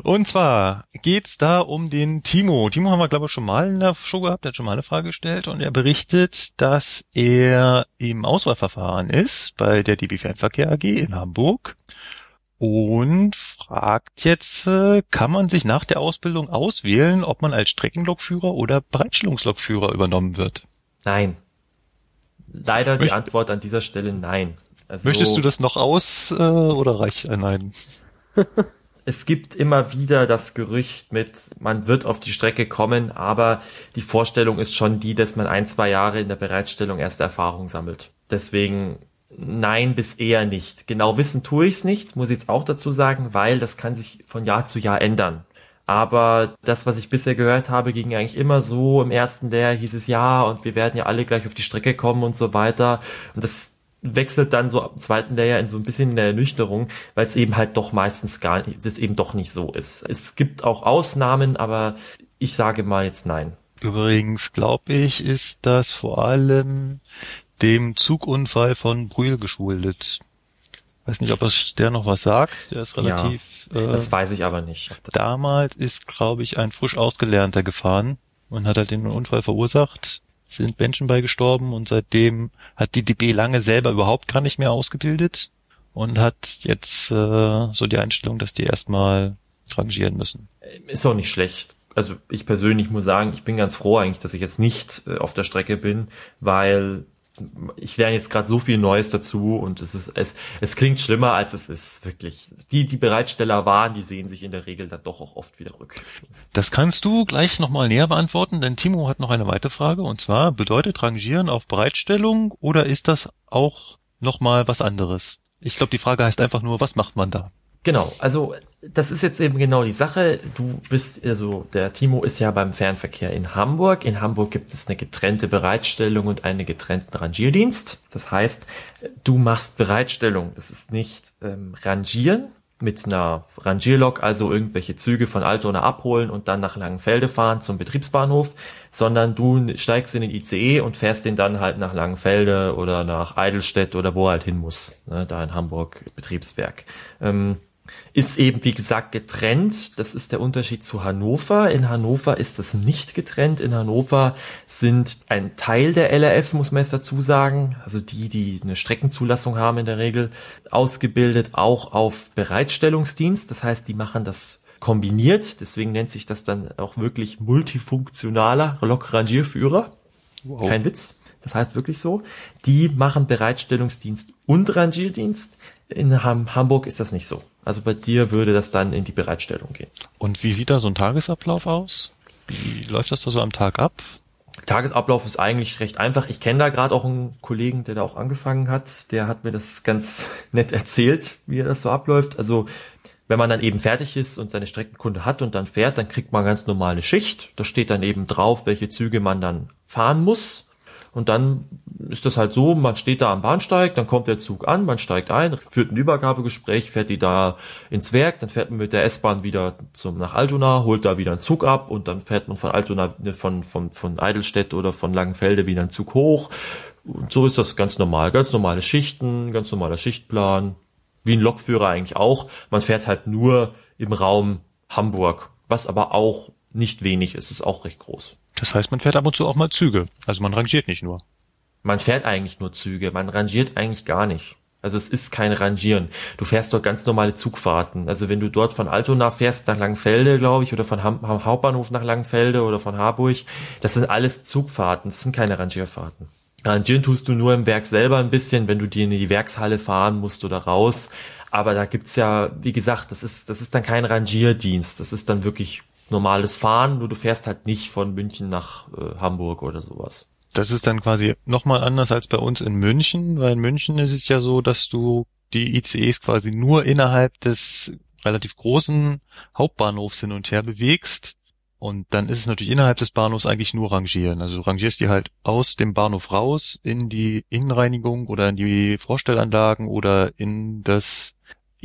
Und zwar geht's da um den Timo. Timo haben wir, glaube ich, schon mal in der Show gehabt. Der hat schon mal eine Frage gestellt und er berichtet, dass er im Auswahlverfahren ist bei der DB Fernverkehr AG in Hamburg und fragt jetzt, äh, kann man sich nach der Ausbildung auswählen, ob man als Streckenlokführer oder Bereitstellungslokführer übernommen wird? Nein. Leider die Möcht- Antwort an dieser Stelle nein. Also, Möchtest du das noch aus äh, oder reicht ein Nein? [laughs] Es gibt immer wieder das Gerücht mit, man wird auf die Strecke kommen, aber die Vorstellung ist schon die, dass man ein, zwei Jahre in der Bereitstellung erste Erfahrung sammelt. Deswegen nein bis eher nicht. Genau wissen tue ich es nicht, muss ich jetzt auch dazu sagen, weil das kann sich von Jahr zu Jahr ändern. Aber das, was ich bisher gehört habe, ging eigentlich immer so. Im ersten Lehrjahr hieß es ja und wir werden ja alle gleich auf die Strecke kommen und so weiter. Und das wechselt dann so am zweiten Lehrjahr in so ein bisschen eine Ernüchterung, weil es eben halt doch meistens gar nicht, es eben doch nicht so ist. Es gibt auch Ausnahmen, aber ich sage mal jetzt nein. Übrigens glaube ich, ist das vor allem dem Zugunfall von Brühl geschuldet. Weiß nicht, ob es der noch was sagt. Der ist Ja, relativ. Das äh, weiß ich aber nicht. das- damals ist, glaube ich, ein frisch ausgelernter gefahren und hat halt den Unfall verursacht. Sind Menschen bei gestorben und seitdem hat die DB lange selber überhaupt gar nicht mehr ausgebildet und hat jetzt äh, so die Einstellung, dass die erstmal rangieren müssen. Ist auch nicht schlecht. Also ich persönlich muss sagen, ich bin ganz froh eigentlich, dass ich jetzt nicht äh, auf der Strecke bin, weil ich lerne jetzt gerade so viel Neues dazu und es ist es es klingt schlimmer als es ist wirklich. Die die Bereitsteller waren, die sehen sich in der Regel dann doch auch oft wieder rück. Das kannst du gleich nochmal näher beantworten, denn Timo hat noch eine weitere Frage und zwar bedeutet Rangieren auf Bereitstellung oder ist das auch nochmal was anderes? Ich glaube, die Frage heißt einfach nur, was macht man da? Genau, also das ist jetzt eben genau die Sache. Du bist, also der Timo ist ja beim Fernverkehr in Hamburg. In Hamburg gibt es eine getrennte Bereitstellung und einen getrennten Rangierdienst. Das heißt, du machst Bereitstellung. Das ist nicht ähm, Rangieren mit einer Rangierlok, also irgendwelche Züge von Altona abholen und dann nach Langenfelde fahren zum Betriebsbahnhof, sondern du steigst in den ICE und fährst den dann halt nach Langenfelde oder nach Eidelstedt oder wo er halt hin muss, ne, da in Hamburg Betriebswerk. Ähm, ist eben, wie gesagt, getrennt. Das ist der Unterschied zu Hannover. In Hannover ist das nicht getrennt. In Hannover sind ein Teil der LRF, muss man jetzt dazu sagen, also die, die eine Streckenzulassung haben in der Regel, ausgebildet auch auf Bereitstellungsdienst. Das heißt, die machen das kombiniert. Deswegen nennt sich das dann auch wirklich multifunktionaler Lokrangierführer. Wow. Kein Witz. Das heißt wirklich so. Die machen Bereitstellungsdienst und Rangierdienst. In Hamburg ist das nicht so. Also bei dir würde das dann in die Bereitstellung gehen. Und wie sieht da so ein Tagesablauf aus? Wie läuft das da so am Tag ab? Tagesablauf ist eigentlich recht einfach. Ich kenne da gerade auch einen Kollegen, der da auch angefangen hat. Der hat mir das ganz [laughs] nett erzählt, wie das so abläuft. Also wenn man dann eben fertig ist und seine Streckenkunde hat und dann fährt, dann kriegt man ganz normale Schicht. Da steht dann eben drauf, welche Züge man dann fahren muss. Und dann ist das halt so, man steht da am Bahnsteig, dann kommt der Zug an, man steigt ein, führt ein Übergabegespräch, fährt die da ins Werk, dann fährt man mit der S-Bahn wieder zum, nach Altona, holt da wieder einen Zug ab und dann fährt man von Altona, ne, von, von, von Eidelstedt oder von Langenfelde wieder einen Zug hoch. Und so ist das ganz normal, ganz normale Schichten, ganz normaler Schichtplan, wie ein Lokführer eigentlich auch. Man fährt halt nur im Raum Hamburg, was aber auch nicht wenig ist, ist auch recht groß. Das heißt, man fährt ab und zu auch mal Züge. Also man rangiert nicht nur. Man fährt eigentlich nur Züge, man rangiert eigentlich gar nicht. Also es ist kein Rangieren. Du fährst dort ganz normale Zugfahrten. Also wenn du dort von Altona fährst nach Langfelde, glaube ich, oder von Ham Hauptbahnhof nach Langfelde oder von Harburg, das sind alles Zugfahrten, das sind keine Rangierfahrten. Rangieren tust du nur im Werk selber ein bisschen, wenn du dir in die Werkshalle fahren musst oder raus. Aber da gibt's ja, wie gesagt, das ist, das ist dann kein Rangierdienst. Das ist dann wirklich normales Fahren, nur du fährst halt nicht von München nach äh, Hamburg oder sowas. Das ist dann quasi nochmal anders als bei uns in München, weil in München ist es ja so, dass du die ICEs quasi nur innerhalb des relativ großen Hauptbahnhofs hin und her bewegst. Und dann ist es natürlich innerhalb des Bahnhofs eigentlich nur rangieren. Also du rangierst die halt aus dem Bahnhof raus in die Innenreinigung oder in die Vorstellanlagen oder in das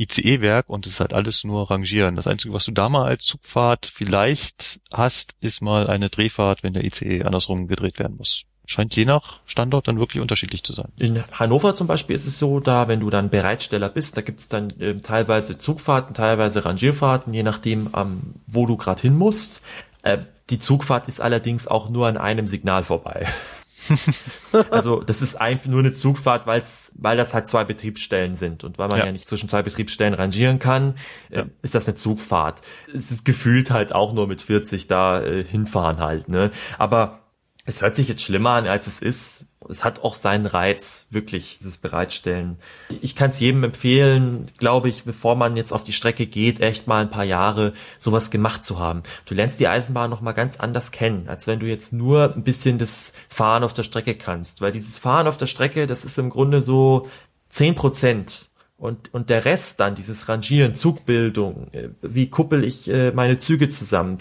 ICE-Werk und es ist halt alles nur Rangieren. Das Einzige, was du da mal als Zugfahrt vielleicht hast, ist mal eine Drehfahrt, wenn der ICE andersrum gedreht werden muss. Scheint je nach Standort dann wirklich unterschiedlich zu sein. In Hannover zum Beispiel ist es so, da wenn du dann Bereitsteller bist, da gibt's dann äh, teilweise Zugfahrten, teilweise Rangierfahrten, je nachdem, ähm, wo du gerade hin musst. Äh, die Zugfahrt ist allerdings auch nur an einem Signal vorbei. [laughs] [laughs] also das ist einfach nur eine Zugfahrt, weil's, weil das halt zwei Betriebsstellen sind und weil man ja, ja nicht zwischen zwei Betriebsstellen rangieren kann, äh, ja. ist das eine Zugfahrt. Es ist gefühlt halt auch nur mit 40 da äh, hinfahren halt, ne? Aber es hört sich jetzt schlimmer an, als es ist. Es hat auch seinen Reiz, wirklich, dieses Bereitstellen. Ich kann es jedem empfehlen, glaube ich, bevor man jetzt auf die Strecke geht, echt mal ein paar Jahre sowas gemacht zu haben. Du lernst die Eisenbahn nochmal ganz anders kennen, als wenn du jetzt nur ein bisschen das Fahren auf der Strecke kannst. Weil dieses Fahren auf der Strecke, das ist im Grunde so zehn Prozent und, und der Rest dann, dieses Rangieren, Zugbildung, äh, wie kuppel ich äh, meine Züge zusammen,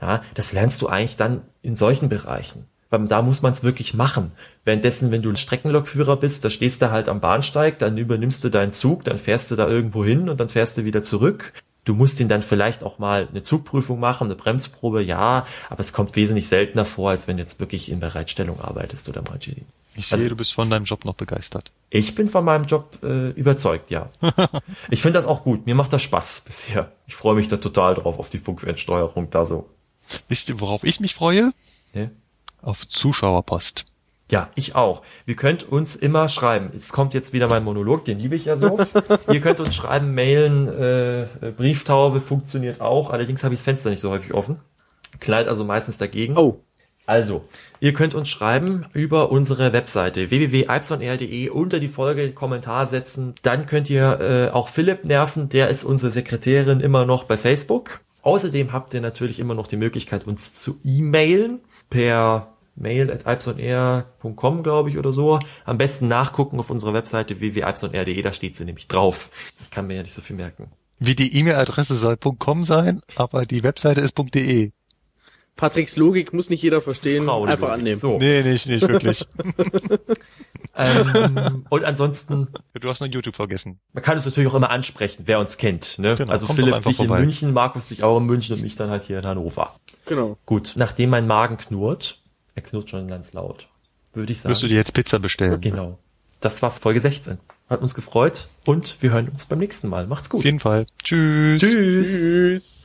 ja, das lernst du eigentlich dann in solchen Bereichen da muss man es wirklich machen. Währenddessen, wenn du ein Streckenlokführer bist, da stehst du halt am Bahnsteig, dann übernimmst du deinen Zug, dann fährst du da irgendwo hin und dann fährst du wieder zurück. Du musst ihn dann vielleicht auch mal eine Zugprüfung machen, eine Bremsprobe, ja, aber es kommt wesentlich seltener vor, als wenn du jetzt wirklich in Bereitstellung arbeitest oder mal GD. Ich sehe, also, du bist von deinem Job noch begeistert. Ich bin von meinem Job äh, überzeugt, ja. [laughs] ich finde das auch gut. Mir macht das Spaß bisher. Ich freue mich da total drauf auf die Funkwertsteuerung da so. Wisst ihr, worauf ich mich freue? Ja auf Zuschauerpost. Ja, ich auch. Wir könnt uns immer schreiben. Es kommt jetzt wieder mein Monolog, den liebe ich ja so. [laughs] Ihr könnt uns schreiben, mailen, äh, Brieftaube funktioniert auch. Allerdings habe ich das Fenster nicht so häufig offen. Kleid also meistens dagegen. Oh. Also, ihr könnt uns schreiben über unsere Webseite www.alpsonr.de unter die Folge Kommentar setzen. Dann könnt ihr äh, auch Philipp nerven, der ist unsere Sekretärin immer noch bei Facebook. Außerdem habt ihr natürlich immer noch die Möglichkeit, uns zu e-mailen per mail at alpsonair.com, glaube ich, oder so. Am besten nachgucken auf unserer Webseite www.alpsonair.de, da steht sie nämlich drauf. Ich kann mir ja nicht so viel merken. Wie die E-Mail-Adresse soll .com sein, aber die Webseite ist .de. Patricks Logik muss nicht jeder verstehen, einfach annehmen. So. Nee, nicht, nicht wirklich. [laughs] [laughs] Ähm, und ansonsten, Du hast noch YouTube vergessen. man kann uns natürlich auch immer ansprechen, wer uns kennt. Ne? Genau, also Philipp dich in vorbei. München, Markus dich auch in München und mich dann halt hier in Hannover. Genau. Gut, nachdem mein Magen knurrt, er knurrt schon ganz laut, würde ich sagen. Wirst du dir jetzt Pizza bestellen? Genau. Das war Folge 16. Hat uns gefreut und wir hören uns beim nächsten Mal. Macht's Auf gut. jeden Fall. Tschüss. Tschüss. Tschüss.